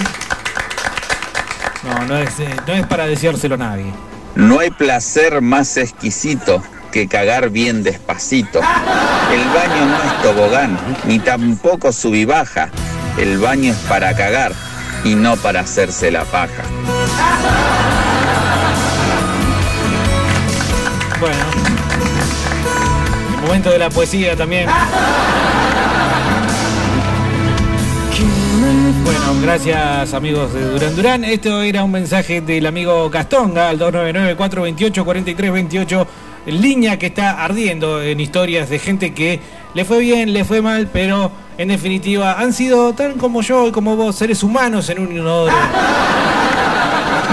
No, no es, eh, no es para decírselo a nadie. No hay placer más exquisito que cagar bien despacito. El baño no es tobogán, ni tampoco sub y baja. El baño es para cagar y no para hacerse la paja. Bueno. El momento de la poesía también. Bueno, gracias amigos de Durán Durán. Esto era un mensaje del amigo Castonga al 299-428-4328. Línea que está ardiendo en historias de gente que le fue bien, le fue mal, pero en definitiva han sido tan como yo y como vos, seres humanos en un inodoro.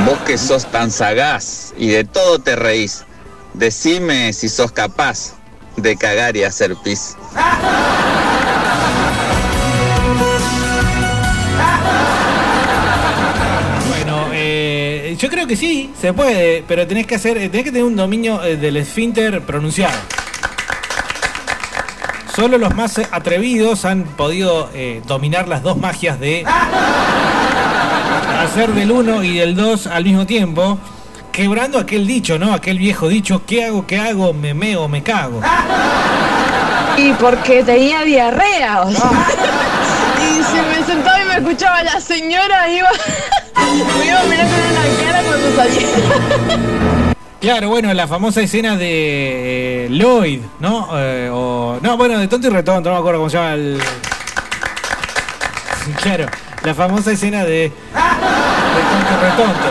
Vos que sos tan sagaz y de todo te reís, decime si sos capaz de cagar y hacer pis. Creo que sí, se puede, pero tenés que hacer, tenés que tener un dominio eh, del esfínter pronunciado. Solo los más atrevidos han podido eh, dominar las dos magias de hacer del 1 y del 2 al mismo tiempo, quebrando aquel dicho, ¿no? Aquel viejo dicho, ¿qué hago, qué hago? Me meo, me cago. Y porque tenía diarrea, o sea. Y se me sentaba y me escuchaba la señora, iba. me iba mirando en la cara cuando salía. Claro, bueno, la famosa escena de eh, Lloyd, ¿no? Eh, o, no, bueno, de Tonto y Retonto, no me acuerdo cómo se llama el... Claro, la famosa escena de, de Tonto y Retonto.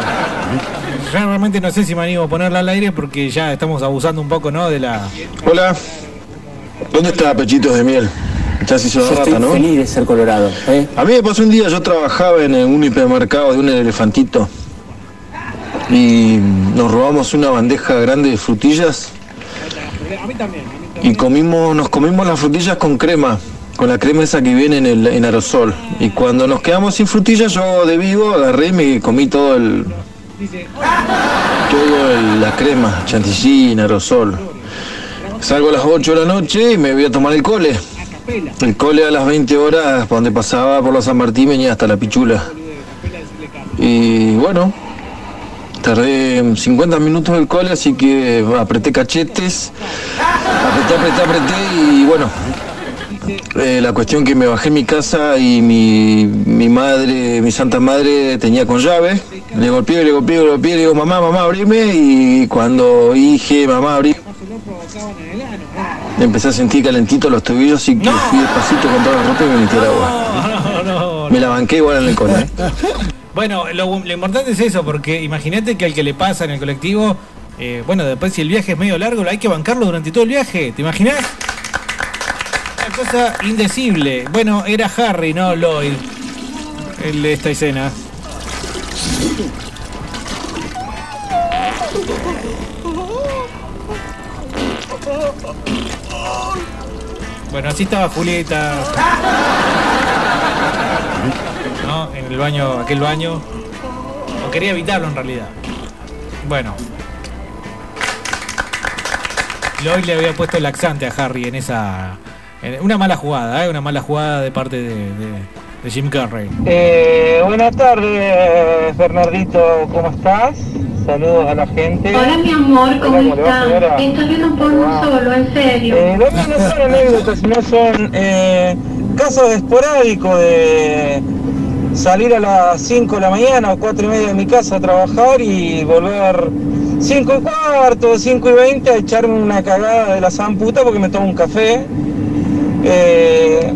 Yo realmente no sé si me animo a ponerla al aire porque ya estamos abusando un poco, ¿no? De la... Hola. ¿Dónde está Pechitos de Miel? Ya se hizo Yo rata, estoy ¿no? feliz de ser colorado. ¿eh? A mí me pasó un día, yo trabajaba en un hipermercado de un elefantito y nos robamos una bandeja grande de frutillas y comimos, nos comimos las frutillas con crema, con la crema esa que viene en, el, en aerosol. Y cuando nos quedamos sin frutillas, yo de vivo agarré y me comí todo el, todo el- la crema, chantilly, en aerosol. Salgo a las 8 de la noche y me voy a tomar el cole. El cole a las 20 horas, donde pasaba por la San Martín, venía hasta la pichula. Y bueno, tardé 50 minutos del cole, así que apreté cachetes, apreté, apreté, apreté y bueno. eh, la cuestión que me bajé en mi casa y mi, mi madre, mi santa madre tenía con llave. Le golpeé, le golpeé, le golpeé, le digo, mamá, mamá, abrime. Y cuando dije, mamá, abrí, empecé a sentir calentito los tobillos y que fui despacito con toda la ropa y me metí al agua. Me la banqué igual en el. ¿eh? Bueno, lo, lo importante es eso, porque imagínate que al que le pasa en el colectivo, eh, bueno, después si el viaje es medio largo, hay que bancarlo durante todo el viaje, ¿te imaginas? Una cosa indecible. Bueno, era Harry, no Lloyd, el de esta escena. Bueno, así estaba Julieta. ¿No? En el baño, aquel baño. O quería evitarlo en realidad. Bueno. Lloyd le había puesto laxante a Harry en esa. en una mala jugada, ¿eh? Una mala jugada de parte de- de Jim Carrey. Eh, buenas tardes, Bernardito, ¿cómo estás? Saludos a la gente. Hola mi amor, ¿cómo estás? Estás viendo porno solo, en serio. Eh, no son anécdotas, sino son eh, casos esporádicos de salir a las 5 de la mañana o 4 y media de mi casa a trabajar y volver 5 y cuarto, 5 y 20 a echarme una cagada de la zamputa porque me tomo un café. Eh,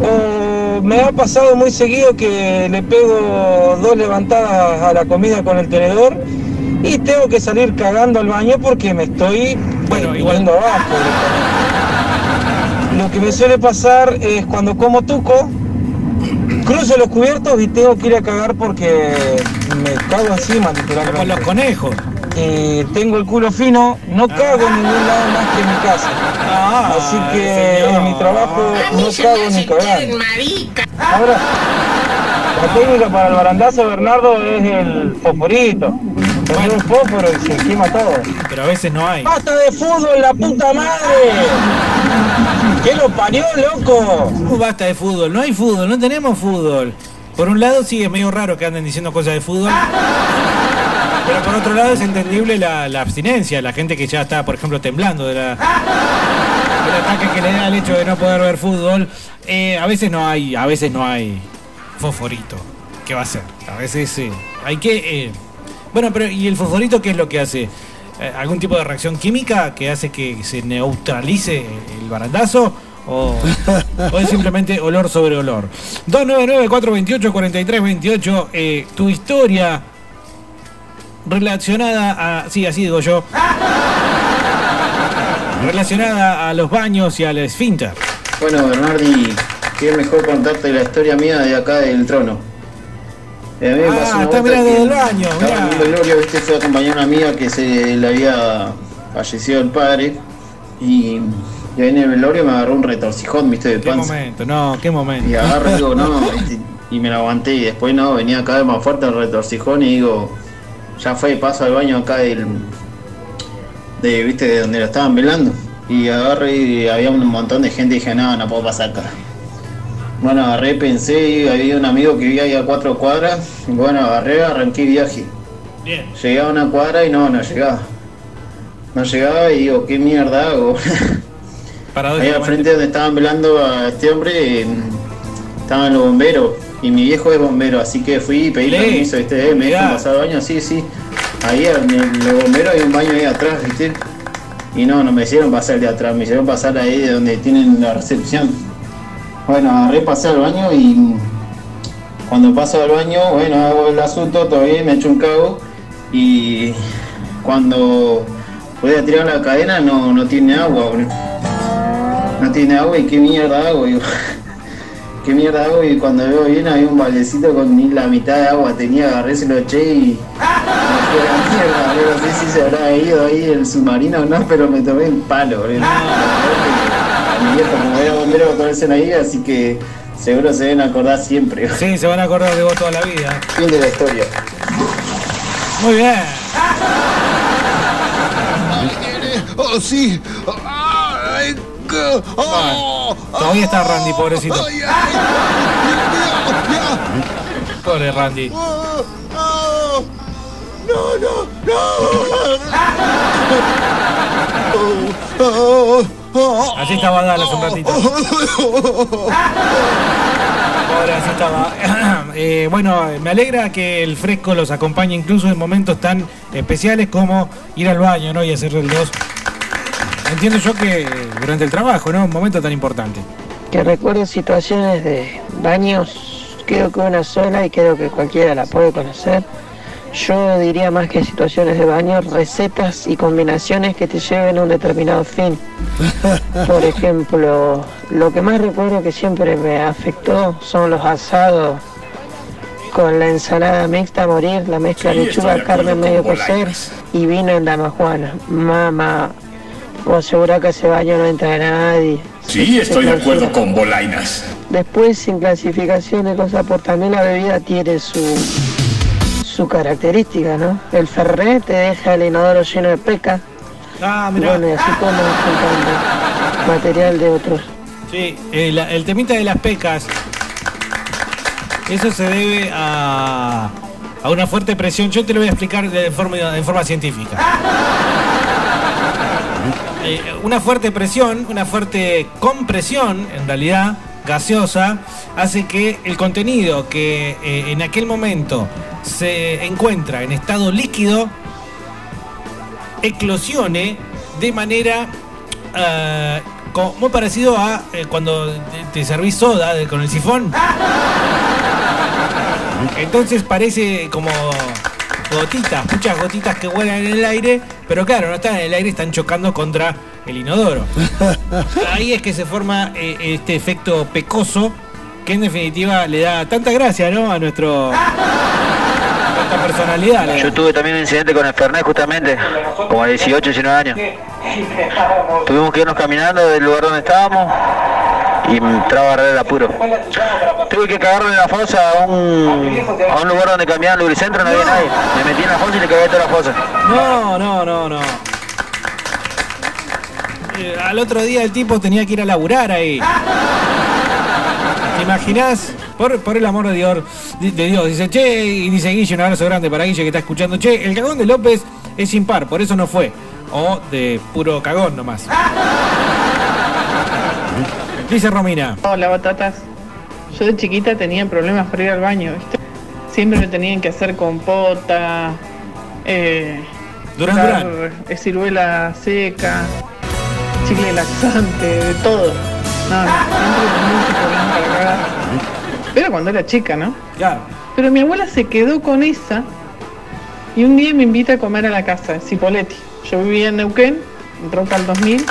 o me ha pasado muy seguido que le pego dos levantadas a la comida con el tenedor y tengo que salir cagando al baño porque me estoy bueno, igual abajo. Lo que me suele pasar es cuando como tuco, cruzo los cubiertos y tengo que ir a cagar porque me cago encima, literalmente. Como los conejos. Eh, tengo el culo fino, no cago en ningún lado más que en mi casa. Así que en mi trabajo no cago ni cagando. Ahora, la técnica para el barandazo, Bernardo, es el fosforito. Poner un fósforo y se quema todo. Pero a veces no hay. ¡Basta de fútbol, la puta madre! ¿Qué lo parió, loco? ¿Cómo basta de fútbol? No hay fútbol, no tenemos fútbol. Por un lado sí es medio raro que anden diciendo cosas de fútbol. Pero por otro lado es entendible la, la abstinencia, la gente que ya está, por ejemplo, temblando de la, del ataque que le da el hecho de no poder ver fútbol. Eh, a veces no hay, a veces no hay fosforito. ¿Qué va a hacer? A veces sí. Hay que. eh, bueno, pero ¿y el fosforito qué es lo que hace? Eh, ¿Algún tipo de reacción química que hace que se neutralice el barandazo? ¿O, o es simplemente olor sobre olor? 299-428-4328. Eh, tu historia relacionada a. Sí, así digo yo. Relacionada a los baños y al esfínter. Bueno, Bernardi, qué mejor contarte la historia mía de acá del trono. Eh, a mí me pasó Ah, una está mirando del baño, Estaba en mirá. velorio, viste, fui a acompañar a una amiga que se le había fallecido el padre. Y, y ahí en el velorio me agarró un retorcijón, viste, de Qué panza. momento, no, qué momento. Y agarro y digo, no, y me la aguanté. Y después, no, venía cada vez más fuerte el retorcijón y digo, ya fue, paso al baño acá del. De, viste, de donde la estaban velando. Y agarré y había un montón de gente y dije, no, no puedo pasar acá. Bueno, agarré, pensé, y había un amigo que vivía ahí a cuatro cuadras. Y bueno, agarré, arranqué viaje. Bien. Llegué a una cuadra y no, no llegaba. No llegaba y digo, ¿qué mierda hago? Ahí al frente donde estaban velando a este hombre, estaban los bomberos. Y mi viejo es bombero, así que fui y pedí permiso, ¿viste? Eh, me dejan pasar baño, sí, sí. Ahí en el- los bomberos hay un baño ahí atrás, ¿viste? Y no, no me hicieron pasar de atrás, me hicieron pasar ahí de donde tienen la recepción. Bueno, agarré, pasé al baño y cuando paso al baño, bueno, hago el asunto, bien, me echo un cago y cuando voy a tirar la cadena no, no tiene agua, bro. No tiene agua y qué mierda hago, digo. ¿Qué mierda hago? Y cuando veo bien había un baldecito con ni la mitad de agua tenía, agarré, se lo eché y... me fue la mierda, bro. No sé si se habrá ido ahí el submarino o no, pero me tomé el palo, bro. A mi viejo, como era bombero, conocen ahí, así que seguro se deben acordar siempre. Sí, se van a acordar de vos toda la vida. Fin de la historia. Muy bien. ¡Oh, sí! ¡Ay, qué- oh, Todavía está Randy, pobrecito. Pobre Randy. oh, oh, ¡No, no, no! Así estaba Dallas un ratito. Pobre, así estaba. Eh, bueno, me alegra que el fresco los acompañe incluso en momentos tan especiales como ir al baño, ¿no? Y hacer el 2. Entiendo yo que durante el trabajo, ¿no? Un momento tan importante. Que recuerdo situaciones de baños, creo que una sola y creo que cualquiera la puede conocer. Yo diría más que situaciones de baño, recetas y combinaciones que te lleven a un determinado fin. Por ejemplo, lo que más recuerdo que siempre me afectó son los asados con la ensalada mixta a morir, la mezcla Sí, lechuga, de acuerdo carne medio cocer y vino en damajuana. Mamá, vos asegurá que ese baño no entra nadie. Sí, Se estoy de acuerdo con Bolainas. Después, sin clasificación de cosas, por también la bebida tiene su, su característica, ¿no? El ferré te deja el inodoro lleno de peca. Ah, y bueno, y así como material de otros. Sí, el, el temita de las pecas. Eso se debe a, a una fuerte presión. Yo te lo voy a explicar de forma, de forma científica. Eh, una fuerte presión, una fuerte compresión, en realidad, gaseosa, hace que el contenido que eh, en aquel momento se encuentra en estado líquido eclosione de manera eh, muy parecido a cuando te, te servís soda de- con el sifón. Entonces parece como gotitas, muchas gotitas que vuelan en el aire, pero claro, no están en el aire, están chocando contra el inodoro. Ahí es que se forma eh, este efecto pecoso que en definitiva le da tanta gracia, ¿no? A nuestro personalidad. Yo tuve también un incidente con el Fernet justamente, como a 18, 19 años. Tuvimos que irnos caminando del lugar donde estábamos y entraba a el apuro. Tuve que cagarle en la fosa a un, a un lugar donde cambiaban lubricentro, no había nadie. Me metí en la fosa y le cagué toda la fosa. No, no, no, no. Eh, al otro día el tipo tenía que ir a laburar ahí. ¿Te imaginás? Por, por el amor de Dios, de de Dios, dice, che, y dice Guille, un abrazo grande para Guille que está escuchando, che, el cagón de López es impar, por eso no fue. O de puro cagón nomás. Dice Romina. Hola, batatas. Yo de chiquita tenía problemas para ir al baño, ¿viste? Siempre me tenían que hacer compota, eh, Durán, Durán. ciruela seca, chicle laxante, de todo. No, no. Pero cuando era chica, ¿no? Claro. Pero mi abuela se quedó con esa y un día me invita a comer a la casa de Cipoletti. Yo vivía en Neuquén, en Troca al 2000,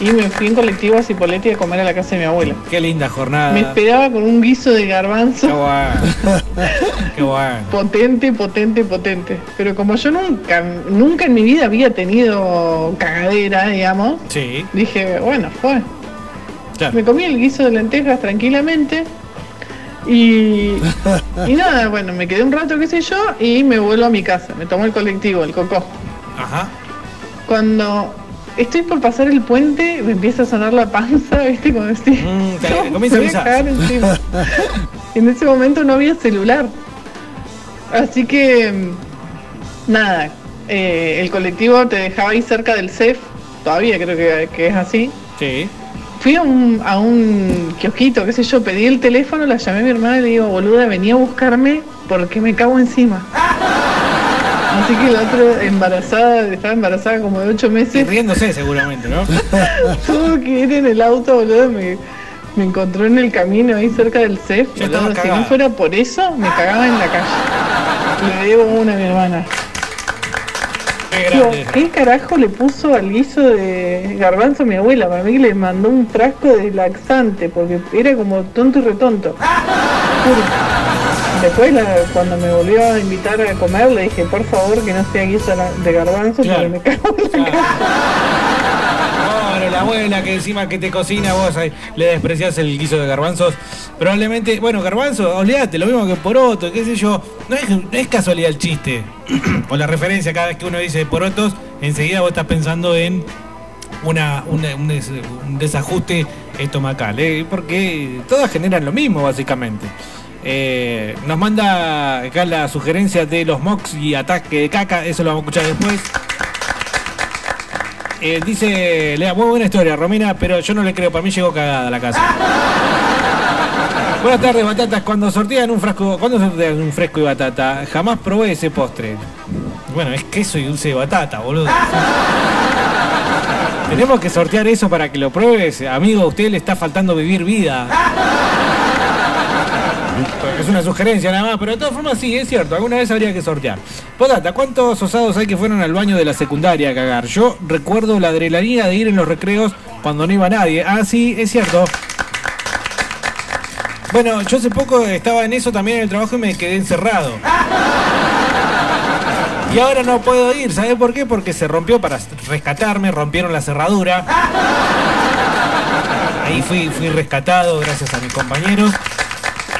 y me fui en colectivo a Cipoletti a comer a la casa de mi abuela. Qué linda jornada. Me esperaba con un guiso de garbanzo. Qué bueno. Qué bueno. Potente, potente, potente. Pero como yo nunca, nunca en mi vida había tenido cagadera, digamos, Sí. dije, bueno, fue. Claro. Me comí el guiso de lentejas tranquilamente. Y, y nada, bueno, me quedé un rato, qué sé yo, y me vuelvo a mi casa. Me tomo el colectivo, el coco. Ajá. Cuando estoy por pasar el puente, me empieza a sonar la panza, ¿viste? Como te- comienza a voy cagar encima. en ese momento no había celular. Así que, mm, nada, eh, el colectivo te dejaba ahí cerca del CEF, todavía creo que, que es así. Sí. Fui a un, a un kiosquito, qué sé yo, pedí el teléfono, la llamé a mi hermana y le digo, boluda, venía a buscarme porque me cago encima. Así que la otra embarazada, estaba embarazada como de ocho meses, riéndose seguramente, ¿no? tuvo que ir en el auto, boludo, me, me encontró en el camino ahí cerca del CEF, boludo, si no fuera por eso, me cagaba en la calle. Le debo una a mi hermana. Qué Digo, grande. ¿qué carajo le puso al guiso de garbanzo a mi abuela? Para mí le mandó un frasco de laxante, porque era como tonto y retonto. Juro. Después, la- cuando me volvió a invitar a comer, le dije, por favor, que no sea guiso de garbanzo, Claro. porque me cago en la. Pobre la abuela que encima que te cocina vos ahí, le despreciás el guiso de garbanzos. Probablemente, bueno, garbanzo, olvídate, lo mismo que poroto, qué sé yo. No es, no es casualidad el chiste. o la referencia, cada vez que uno dice porotos, enseguida vos estás pensando en una, una- un, des- un desajuste estomacal, ¿eh? porque todas generan lo mismo, básicamente. Eh, nos manda acá la sugerencia de los mocks y ataque de caca, eso lo vamos a escuchar después. Eh, dice Lea, muy buena historia, Romina, pero yo no le creo, para mí llegó cagada a la casa. Buenas tardes, batatas. Cuando sortean un frasco, cuando sortean un fresco y batata, jamás probé ese postre. Bueno, es queso y dulce de batata, boludo. Tenemos que sortear eso para que lo pruebes. Amigo, a usted le está faltando vivir vida. Es una sugerencia nada más, pero de todas formas sí, es cierto, alguna vez habría que sortear. Potata, ¿cuántos osados hay que fueron al baño de la secundaria a cagar? Yo recuerdo la adrenalina de ir en los recreos cuando no iba nadie. Ah, sí, es cierto. Bueno, yo hace poco estaba en eso también en el trabajo y me quedé encerrado. Y ahora no puedo ir, ¿sabes por qué? Porque se rompió para rescatarme, rompieron la cerradura. Ahí fui, fui rescatado gracias a mis compañeros.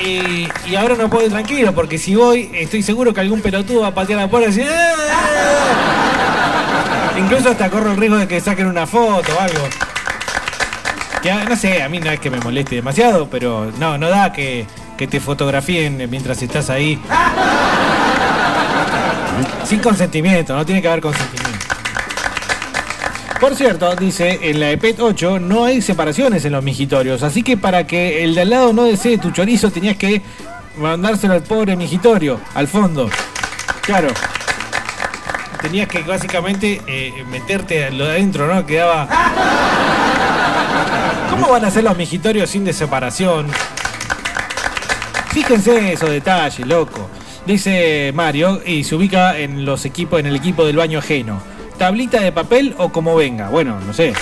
Y, ahora no puedo ir tranquilo, porque si voy, estoy seguro que algún pelotudo va a patear la puerta y decir. "Ah". Incluso hasta corro el riesgo de que saquen una foto o algo. Ya, no sé, a mí no es que me moleste demasiado, pero no, no da que, que te fotografíen mientras estás ahí. Sin consentimiento, no tiene que haber consentimiento. Por cierto, dice, en la EPET 8 no hay separaciones en los mijitorios, así que para que el de al lado no desee tu chorizo tenías que mandárselo al pobre mijitorio, al fondo. Claro. Tenías que básicamente eh, meterte lo de adentro, ¿no? Quedaba... ¿Cómo van a ser los mijitorios sin de separación? Fíjense esos detalles, loco. Dice Mario y se ubica en los equipos, en el equipo del baño ajeno. ¿Tablita de papel o como venga? Bueno, no sé.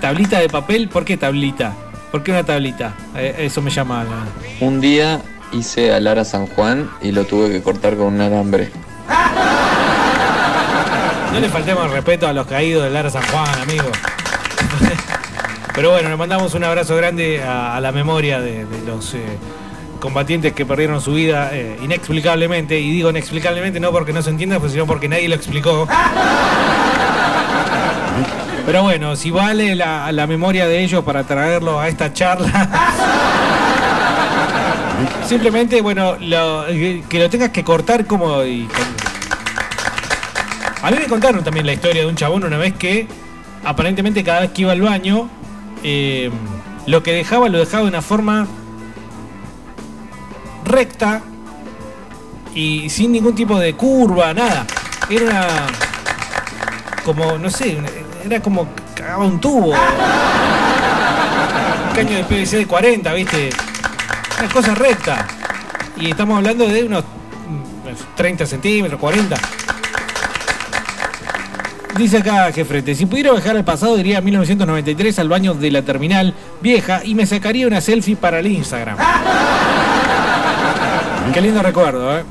¿Tablita de papel? ¿Por qué tablita? ¿Por qué una tablita? Eh, eso me llama. la- Un día hice a Lara San Juan y lo tuve que cortar con un alambre. No le faltemos respeto a los caídos de Lara San Juan, amigo. Pero bueno, le mandamos un abrazo grande a, a la memoria de, de los eh, combatientes que perdieron su vida eh, inexplicablemente. Y digo inexplicablemente no porque no se entienda, pues, sino porque nadie lo explicó. Pero bueno, si vale la, memoria de ellos para traerlo a esta charla. Simplemente, bueno, lo- que lo tengas que cortar como... a mí me contaron también la historia de un chabón una vez que aparentemente cada vez que iba al baño, eh, lo que dejaba lo dejaba de una forma recta y sin ningún tipo de curva, nada. Era una... como, no sé, era como cagaba un tubo. Un caño de PVC de 40, ¿viste? Una cosa recta. Y estamos hablando de unos mm, 30 centímetros, 40. Dice acá, jefrete, si pudiera viajar al pasado iría a 1993 al baño de la terminal vieja y me sacaría una selfie para el Instagram. Qué lindo recuerdo, ¿eh?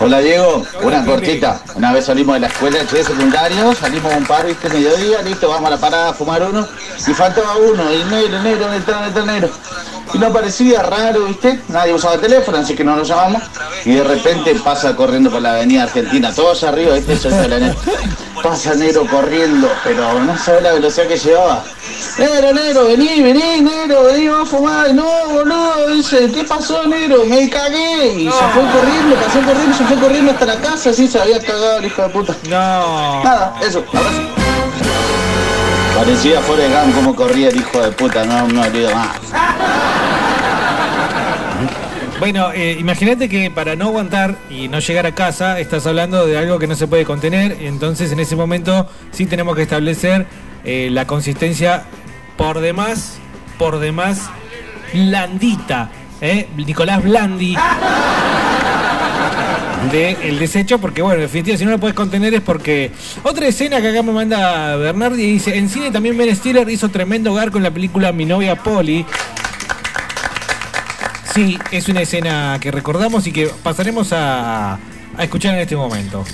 Hola Diego, una cortita. Una vez salimos de la escuela de secundario, salimos a un par, viste, mediodía, listo, vamos a la parada a fumar uno. Y faltaba uno, y negro, negro, ¿dónde está, dónde está el negro? Y no parecía raro, viste, nadie usaba el teléfono, así que no lo llamamos. Y de repente pasa corriendo por la avenida Argentina, todos arriba, viste, eso es la neta. Pasa negro corriendo, pero no sabe la velocidad que llevaba. Negro, negro, vení, vení, negro, vení, vamos a fumar. No, boludo, dice, ¿qué pasó, negro? Me cagué. Y se fue corriendo, pasó corriendo, se fue corriendo hasta la casa, así se había cagado el hijo de puta. No. Nada, eso, abrazo. Parecía Forrest Gump como corría el hijo de puta, no, no olvido más. Bueno, eh, imagínate que para no aguantar y no llegar a casa, estás hablando de algo que no se puede contener, entonces en ese momento sí tenemos que establecer eh, la consistencia por demás, por demás blandita. ¿eh? Nicolás Blandi de el desecho, porque bueno, definitivamente si no lo puedes contener es porque. Otra escena que acá me manda Bernardi dice: En cine también Ben Stiller hizo tremendo hogar con la película Mi novia Polly. Sí, es una escena que recordamos y que pasaremos a, a escuchar en este momento.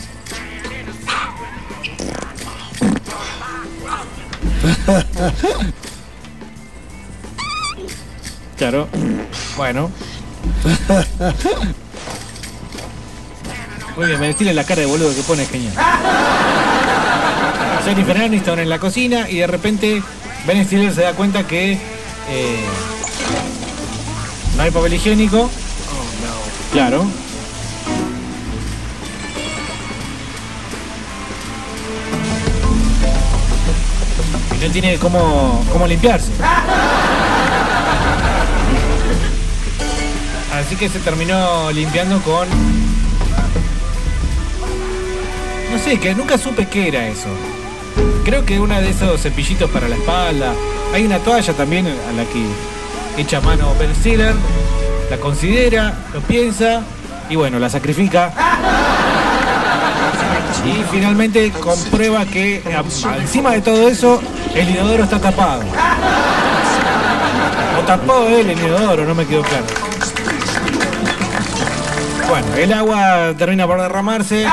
Claro. Bueno. Muy bien, me estilo la cara de boludo que pone, es genial. Jennifer Aniston en la cocina y de repente Ben Stiller se da cuenta que eh, no hay papel higiénico. Claro. Y no tiene cómo, cómo limpiarse. Así que se terminó limpiando con. No sé, que nunca supe qué era eso. Creo que una de esos cepillitos para la espalda. Hay una toalla también a la que echa mano Ben Stiller, la considera, lo piensa y bueno, la sacrifica. Y finalmente comprueba que a- encima de todo eso el inodoro está tapado. O tapó él el inodoro, no me quedó claro. Bueno, el agua termina por derramarse.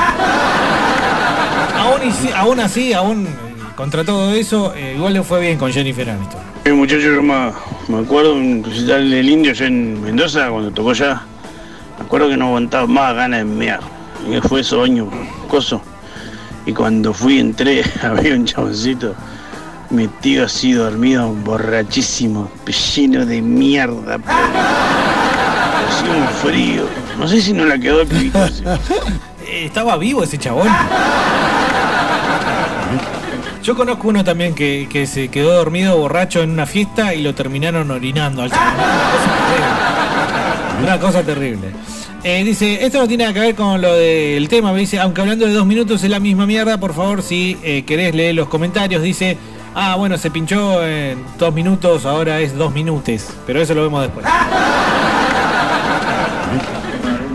Aún, aún así, aún eh, contra todo eso, eh, igual le fue bien con Jennifer Aniston. Eh, muchacho, yo me, acuerdo un recital del indio allá en Mendoza, cuando tocó allá. Me acuerdo que no aguantaba más ganas de mear. Y fue esos años, coso. Y cuando fui, entré, había un chaboncito metido así, dormido, borrachísimo, lleno de mierda. pobre. Hacía un frío. No sé si no la quedó el ese. Eh, ¿Estaba vivo ese chabón? Yo conozco uno también que, que se quedó dormido borracho en una fiesta y lo terminaron orinando al chabón. Una cosa terrible. Una cosa terrible. Eh, dice, esto no tiene nada que ver con lo del tema, me dice, aunque hablando de dos minutos es la misma mierda, por favor, si eh, querés leer los comentarios, dice, ah, bueno, se pinchó en dos minutos, ahora es dos minutes, pero eso lo vemos después.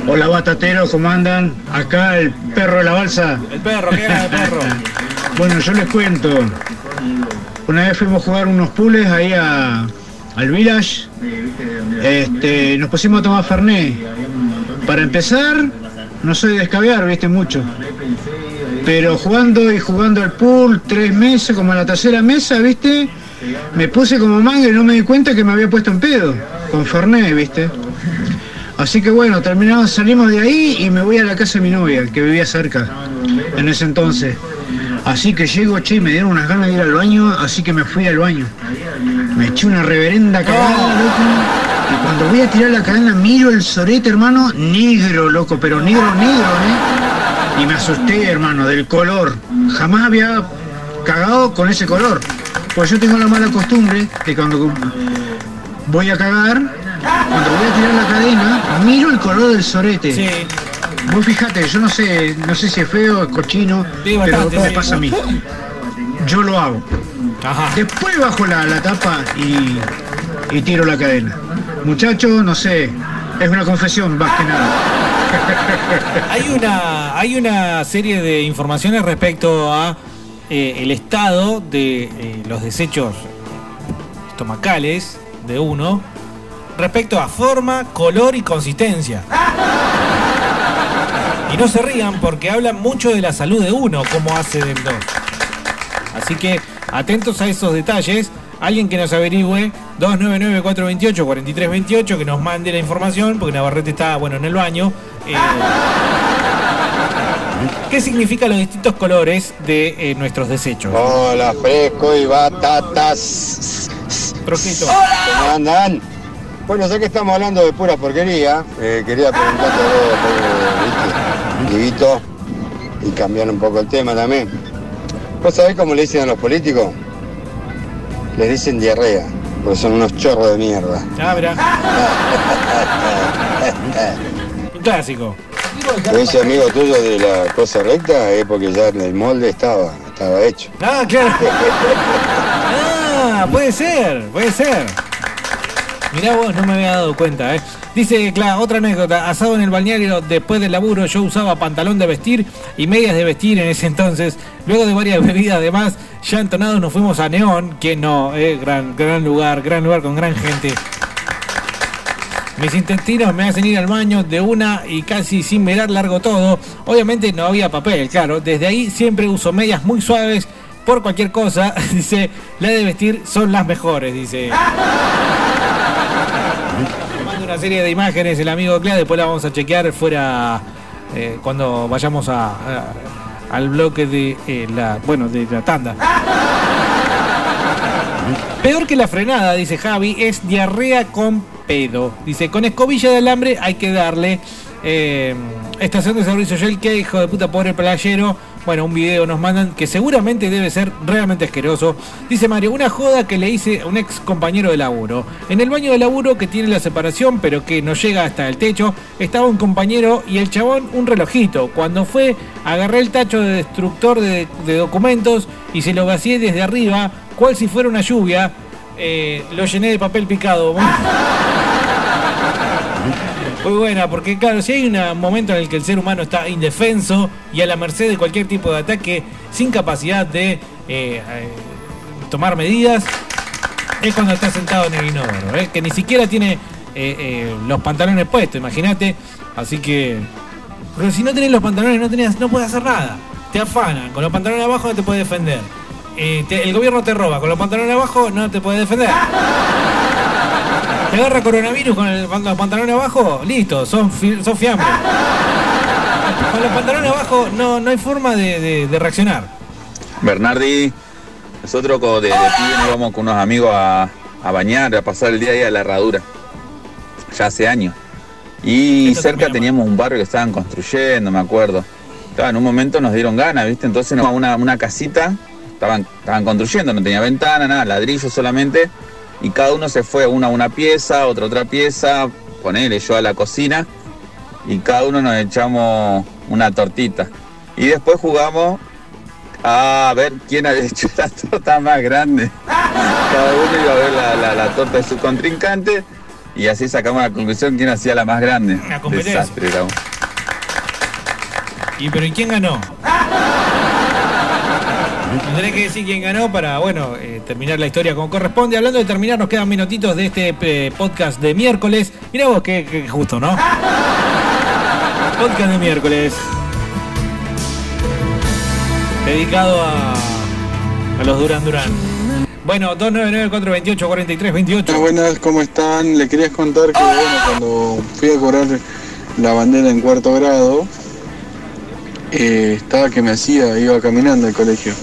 Hola batateros, ¿cómo andan? Acá el perro de la balsa. El perro, ¿qué era el perro? Bueno, yo les cuento. Una vez fuimos a jugar unos pules ahí a- al village. Este, nos pusimos a tomar Fernet. Para empezar, no soy de escabear, viste mucho. Pero jugando y jugando al pool tres meses, como a la tercera mesa, viste, me puse como manga y no me di cuenta que me había puesto en pedo. Con Fernet, viste. Así que bueno, terminamos, salimos de ahí y me voy a la casa de mi novia, que vivía cerca en ese entonces. Así que llego, che, y me dieron unas ganas de ir al baño, así que me fui al baño. Me eché una reverenda cagada, loco. Y cuando voy a tirar la cadena, miro el sorete, hermano, negro, loco, pero negro, negro, ¿eh? Y me asusté, hermano, del color. Jamás había cagado con ese color. Pues yo tengo la mala costumbre que cuando voy a cagar, cuando voy a tirar la cadena, miro el color del sorete. Sí. Vos fijate, yo no sé, no sé si es feo, es cochino, Sí, pero bastante, me sí. pasa a mí. Yo lo hago. Después bajo la, la tapa y, y tiro la cadena. Muchacho, no sé, es una confesión más que nada. Hay una, hay una serie de informaciones respecto a eh, el estado de eh, los desechos estomacales de uno respecto a forma, color y consistencia. Y no se rían porque hablan mucho de la salud de uno, como hace del dos. Así que atentos a esos detalles. Alguien que nos averigüe 299-428-4328, que nos mande la información, porque Navarrete está, bueno, en el baño. eh, ¿Qué significan los distintos colores de eh, nuestros desechos? Hola, fresco y batatas. Trojito. ¿Cómo andan? Bueno, ya que estamos hablando de pura porquería, eh, quería preguntarte a vos, Divito, y cambiar un poco el tema también. ¿Vos sabés cómo le dicen a los políticos? Les dicen diarrea, porque son unos chorros de mierda. Ah, mirá. Un clásico. Ese amigo tuyo de la cosa recta es porque ya el molde estaba, estaba hecho. Ah, claro. Ah, puede ser, puede ser. Mirá vos, no me había dado cuenta, ¿eh? Dice, claro, otra anécdota. Asado en el balneario después del laburo, yo usaba pantalón de vestir y medias de vestir en ese entonces. Luego de varias bebidas, además, ya entonados nos fuimos a Neón, que no, eh, gran, gran lugar, gran lugar con gran gente. Mis intestinos me hacen ir al baño de una y casi sin mirar largo todo. Obviamente no había papel, claro. Desde ahí siempre uso medias muy suaves por cualquier cosa. Dice, la de vestir son las mejores, dice. Serie de imágenes el amigo Clea, después la vamos a chequear fuera eh, cuando vayamos a, a- al bloque de eh, la bueno de la tanda. Peor que la frenada, dice Javi, es diarrea con pedo. Dice, con escobilla de alambre hay que darle. eh, estación de servicio Shell, que hijo de puta pobre playero. Bueno, un video nos mandan que seguramente debe ser realmente asqueroso. Dice Mario, una joda que le hice a un ex compañero de laburo. En el baño de laburo que tiene la separación, pero que no llega hasta el techo, estaba un compañero y el chabón un relojito. Cuando fue, agarré el tacho de destructor de, documentos y se lo vacié desde arriba, cual si fuera una lluvia. Eh, lo llené de papel picado. Muy buena, porque claro, si hay un momento en el que el ser humano está indefenso y a la merced de cualquier tipo de ataque, sin capacidad de eh, eh, tomar medidas, es cuando está sentado en el inodoro, ¿eh? que ni siquiera tiene eh, eh, los pantalones puestos, imagínate. Así que. Pero si no tenés los pantalones, no, tenés, no puedes hacer nada. Te afanan, con los pantalones abajo no te puedes defender. Te- el gobierno te roba, con los pantalones abajo no te puedes defender. Te agarra coronavirus con, el, los pantalones abajo, listo, son, son fiambres. Con los pantalones abajo no, no hay forma de, de- de reaccionar. Bernardi, nosotros de, de pibe nos íbamos con unos amigos a, a bañar, a pasar el día ahí a la herradura. Ya hace años. Y cerca teníamos un barrio que estaban construyendo, me acuerdo. En un momento nos dieron ganas, ¿viste? Entonces nos una, una casita, estaban, estaban construyendo, no tenía ventana, nada, ladrillo solamente. Y cada uno se fue, una a una pieza, otra a otra pieza, ponele yo a la cocina. Y cada uno nos echamos una tortita. Y después jugamos a ver quién había hecho la torta más grande. Cada uno iba a ver la, la- la torta de su contrincante y así sacamos la conclusión quién hacía la más grande. Una competencia. Desastre. ¿Y pero ¿y quién ganó? Tendré que decir quién ganó para, bueno, eh, terminar la historia como corresponde. Hablando de terminar, nos quedan minutitos de este eh, podcast de miércoles. Mirá vos, qué, qué justo, ¿no? podcast de miércoles. Dedicado a, a los Duran Duran. Bueno, 299-428-4328. Buenas, buenas, ¿cómo están? Le quería contar que bueno, cuando fui a cobrar la bandera en cuarto grado, eh, estaba que me hacía, iba caminando al colegio.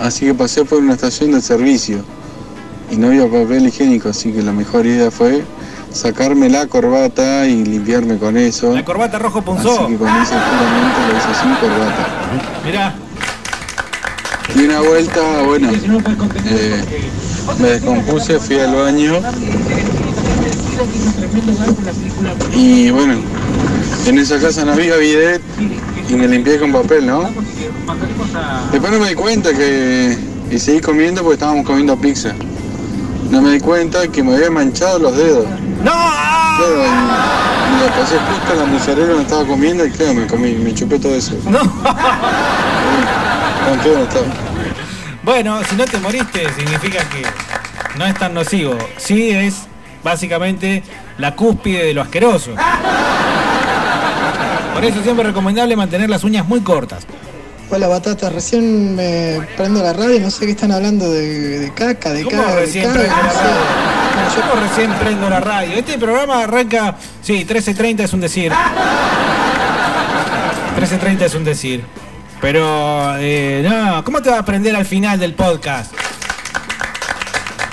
Así que pasé por una estación de servicio y no había papel higiénico, así que la mejor idea fue sacarme la corbata y limpiarme con eso. La corbata rojo Así punzó. que con ese juramento lo hice sin corbata. Mirá. Y una vuelta, bueno, eh, me descompuse, fui al baño y bueno, en esa casa no había bidet y me limpié con papel, ¿no? Después no me di cuenta que, y seguí comiendo porque estábamos comiendo pizza. No me di cuenta que me había manchado los dedos. ¡No! Claro, y, la pasé justo en la mozzarella donde estaba comiendo y claro, me comí, me chupé todo eso. No. Feo estaba. Bueno, si no te moriste, significa que no es tan nocivo. Sí es básicamente la cúspide de lo asqueroso. Por eso siempre es recomendable mantener las uñas muy cortas. Hola Batata, recién me prendo la radio y no sé qué están hablando de, de caca, de ¿Cómo caca, de recién caca, prendo la no sé. radio? Yo recién prendo la radio. Este programa arranca, sí, 13.30 es un decir. 13.30 es un decir. Pero, eh, no, ¿cómo te va a aprender al final del podcast?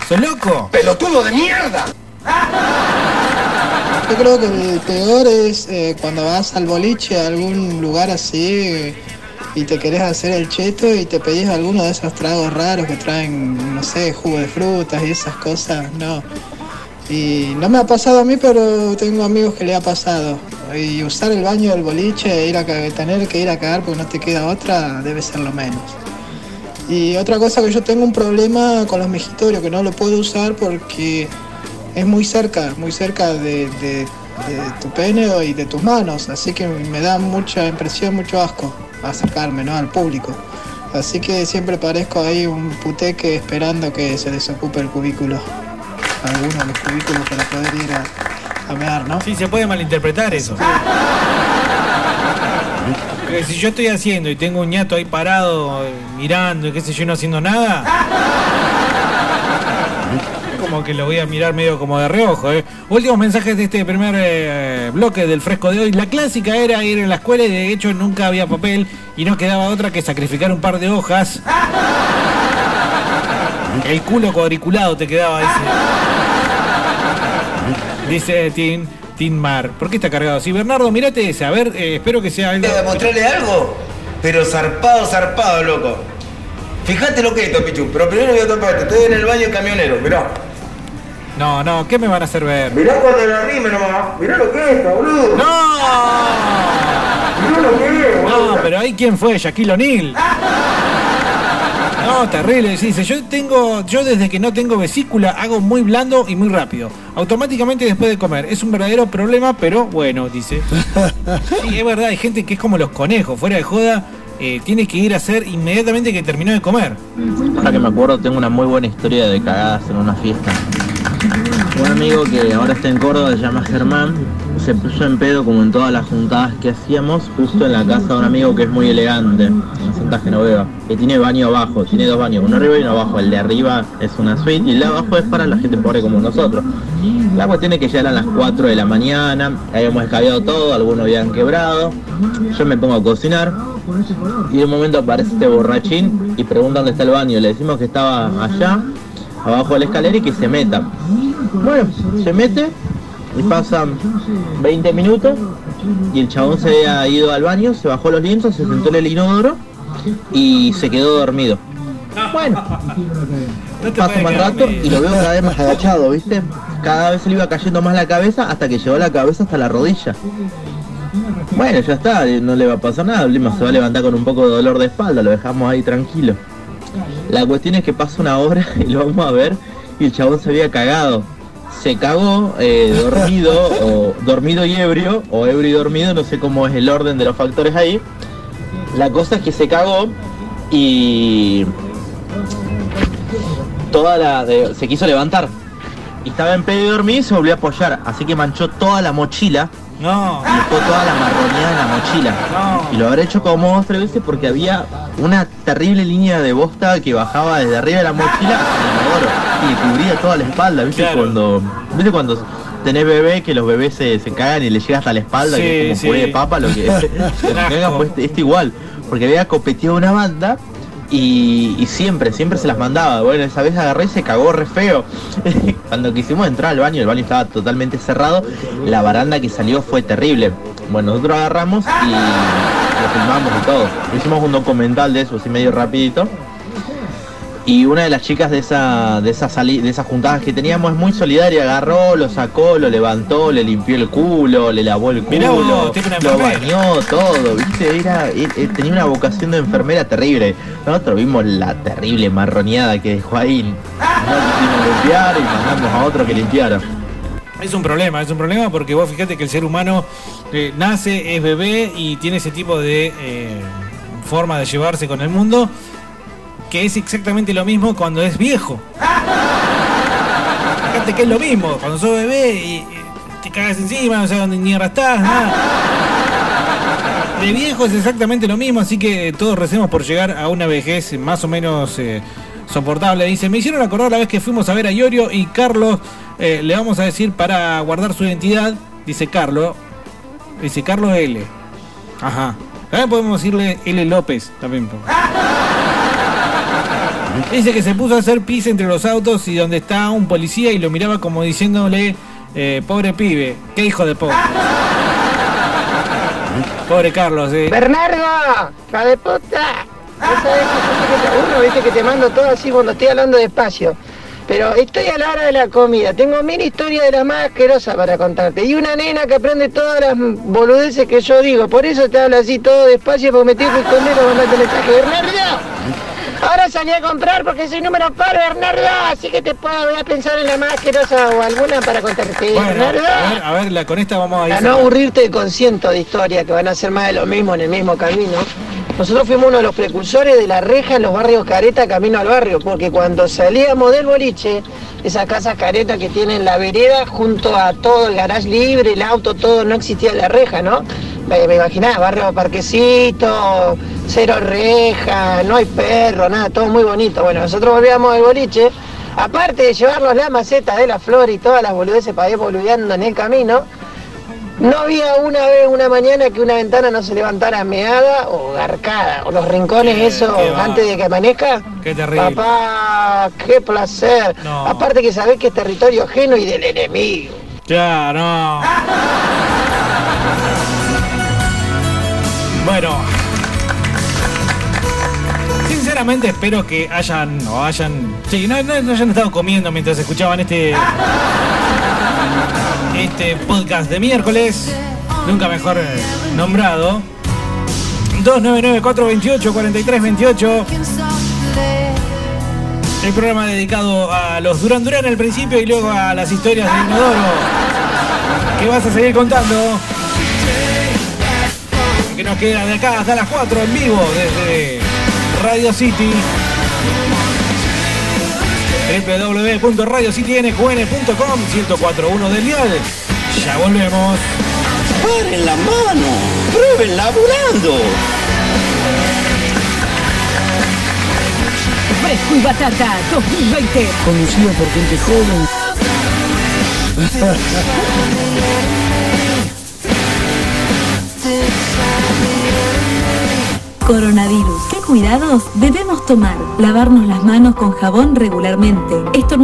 ¿Sos loco? ¡Pelotudo de mierda! Yo creo que el peor es eh, cuando vas al boliche a algún lugar así y te querés hacer el cheto y te pedís alguno de esos tragos raros que traen, no sé, jugo de frutas y esas cosas, no. Y no me ha pasado a mí, pero tengo amigos que le ha pasado. Y usar el baño del boliche e ir a tener que ir a cagar porque no te queda otra debe ser lo menos. Y otra cosa que yo tengo un problema con los mejitorios, que no lo puedo usar porque es muy cerca, muy cerca de, de- de tu pene y de tus manos, así que me da mucha impresión, mucho asco acercarme ¿no? al público. Así que siempre parezco ahí un puteque esperando que se desocupe el cubículo, alguno de los cubículos para poder ir a, a mear, ¿no? Sí, se puede malinterpretar eso. Que si yo estoy haciendo y tengo un ñato ahí parado, eh, mirando y qué sé yo, no haciendo nada. Que lo voy a mirar medio como de reojo, ¿eh? Últimos mensajes de este primer eh, bloque del fresco de hoy. La clásica era ir en la escuela y de hecho nunca había papel y no quedaba otra que sacrificar un par de hojas. El culo cuadriculado te quedaba. Dice Tin, Tin Mar. ¿Por qué está cargado así? Bernardo, mirate ese. A ver, eh, espero que sea algo. mostrarle algo? Pero zarpado, zarpado, loco. Fíjate lo que es esto, Pichu. Pero primero voy a topar esto. Estoy en el baño camionero, mirá. No, no, ¿qué me van a hacer ver? Mirá cuando la rime nomás. Mirá lo que es esto, boludo. ¡No! Mirá lo que es, No, pero ahí quién fue, Shaquille O'Neal. No, terrible. Sí, dice, yo tengo, yo desde que no tengo vesícula hago muy blando y muy rápido. Automáticamente después de comer. Es un verdadero problema, pero bueno, dice. Sí, es verdad, hay gente que es como los conejos, fuera de joda, eh, tiene que ir a hacer inmediatamente que terminó de comer. Ahora que me acuerdo, tengo una muy buena historia de cagadas en una fiesta. Un amigo que ahora está en Córdoba, se llama Germán, se puso en pedo como en todas las juntadas que hacíamos, justo en la casa de un amigo que es muy elegante, en Santa Genoveva, que tiene baño abajo, tiene dos baños, uno arriba y uno abajo. El de arriba es una suite y el de abajo es para la gente pobre como nosotros. La cuestión es que ya eran las 4 de la mañana, habíamos escabeado todo, algunos habían quebrado, yo me pongo a cocinar y de un momento aparece este borrachín y pregunta dónde está el baño, le decimos que estaba allá, abajo de la escalera y que se meta. Bueno, se mete y pasan 20 minutos y el chabón se había ido al baño, se bajó los lienzos, se sentó en el inodoro y se quedó dormido. Bueno, pasa más rato y lo veo cada vez más agachado, ¿viste? Cada vez se le iba cayendo más la cabeza hasta que llegó la cabeza hasta la rodilla. Bueno, ya está, no le va a pasar nada, Lima se va a levantar con un poco de dolor de espalda, lo dejamos ahí tranquilo. La cuestión es que pasa una hora y lo vamos a ver y el chabón se había cagado. Se cagó eh, dormido o dormido y ebrio o ebrio y dormido, no sé cómo es el orden de los factores ahí. La cosa es que se cagó y toda la de- se quiso levantar y estaba en pedo y dormido y se volvió a apoyar, así que manchó toda la mochila. No. Y dejó toda la marronía en la mochila. Y lo habré hecho como dos tres veces porque había una terrible línea de bosta que bajaba desde arriba de la mochila y le cubría toda la espalda, ¿viste? Cuando, ¿viste cuando tenés bebé que los bebés se, se cagan y le llega hasta la espalda, que es Sí, como puré sí. de papa, lo que se cagan, pues este, este igual, porque había copeteado una banda y, siempre, siempre se las mandaba. Bueno, esa vez agarré y se cagó re feo. Cuando quisimos entrar al baño, el baño estaba totalmente cerrado, la baranda que salió fue terrible. Bueno, nosotros agarramos y lo filmamos y todo. Hicimos un documental de eso, así medio rapidito. Y una de las chicas de esa, de esa sali- de esas juntadas que teníamos es muy solidaria, agarró, lo sacó, lo levantó, le limpió el culo, le lavó el culo, vos, lo bañó, todo, viste, era, él- él tenía una vocación de enfermera terrible. Nosotros vimos la terrible marroneada que dejó ahí. No quisimos limpiar y mandamos a otro que limpiara. Es un problema, es un problema porque vos fíjate que el ser humano eh, nace, es bebé y tiene ese tipo de eh, forma de llevarse con el mundo que es exactamente lo mismo cuando es viejo. Fíjate que es lo mismo, cuando sos bebé y, te cagas encima, no sabes dónde mierda estás, nada. De viejo es exactamente lo mismo, así que todos recemos por llegar a una vejez más o menos eh, soportable. Dice, me hicieron acordar la vez que fuimos a ver a Iorio y Carlos, eh, le vamos a decir para guardar su identidad, dice Carlos, dice Carlos L. Ajá. También podemos decirle L. López. También. Dice que se puso a hacer pis entre los autos y donde está un policía y lo miraba como diciéndole, eh, pobre pibe, qué hijo de pobre. Pobre Carlos, eh. Bernardo, hija de puta. Aburro, viste que te mando todo así cuando estoy hablando despacio. Pero estoy a la hora de la comida. Tengo mil historias de las más asquerosas para contarte. Y una nena que aprende todas las boludeces que yo digo. Por eso te hablo así todo despacio porque me tengo que esconder para mandarte mensaje. Bernardo, ahora salí a comprar porque soy número par, Bernardo. Así que te puedo, voy a pensar en la más asquerosa o alguna para contarte. Bueno, Bernardo. a ver, a ver, la, con esta vamos a ir. Para no aburrirte con cientos de historias que van a ser más de lo mismo en el mismo camino. Nosotros fuimos uno de los precursores de la reja en los barrios careta camino al barrio, porque cuando salíamos del boliche, esas casas caretas que tienen la vereda junto a todo el garage libre, el auto, todo, no existía la reja, ¿no? Me, imaginaba, barrio parquecito, cero reja, no hay perro, nada, todo muy bonito. Bueno, nosotros volvíamos del boliche, aparte de llevarnos la maceta de la flor y todas las boludeces para ir boludeando en el camino, no había una vez, una mañana que una ventana no se levantara meada o garcada, o los rincones qué va. antes de que amanezca. Qué terrible. Papá, qué placer. No. Aparte que sabés que es territorio ajeno y del enemigo. Ya, no. Bueno. Sinceramente espero que hayan o hayan. Sí, no, no- no hayan estado comiendo mientras escuchaban este. Este podcast de miércoles. Nunca mejor eh, nombrado. 299-428-4328. El programa dedicado a los Duran Duran al principio y luego a las historias de Inodoro. Que vas a seguir contando. Que nos queda de acá hasta las 4 en vivo desde Radio City. www.radiocitynqn.com 1041 del dial. Ya volvemos. ¡Paren la mano! ¡Prueben laburando! Fresco y Batata 2020. Conducido por gente joven. Coronavirus. ¿Qué cuidados debemos tomar? Lavarnos las manos con jabón regularmente. Esto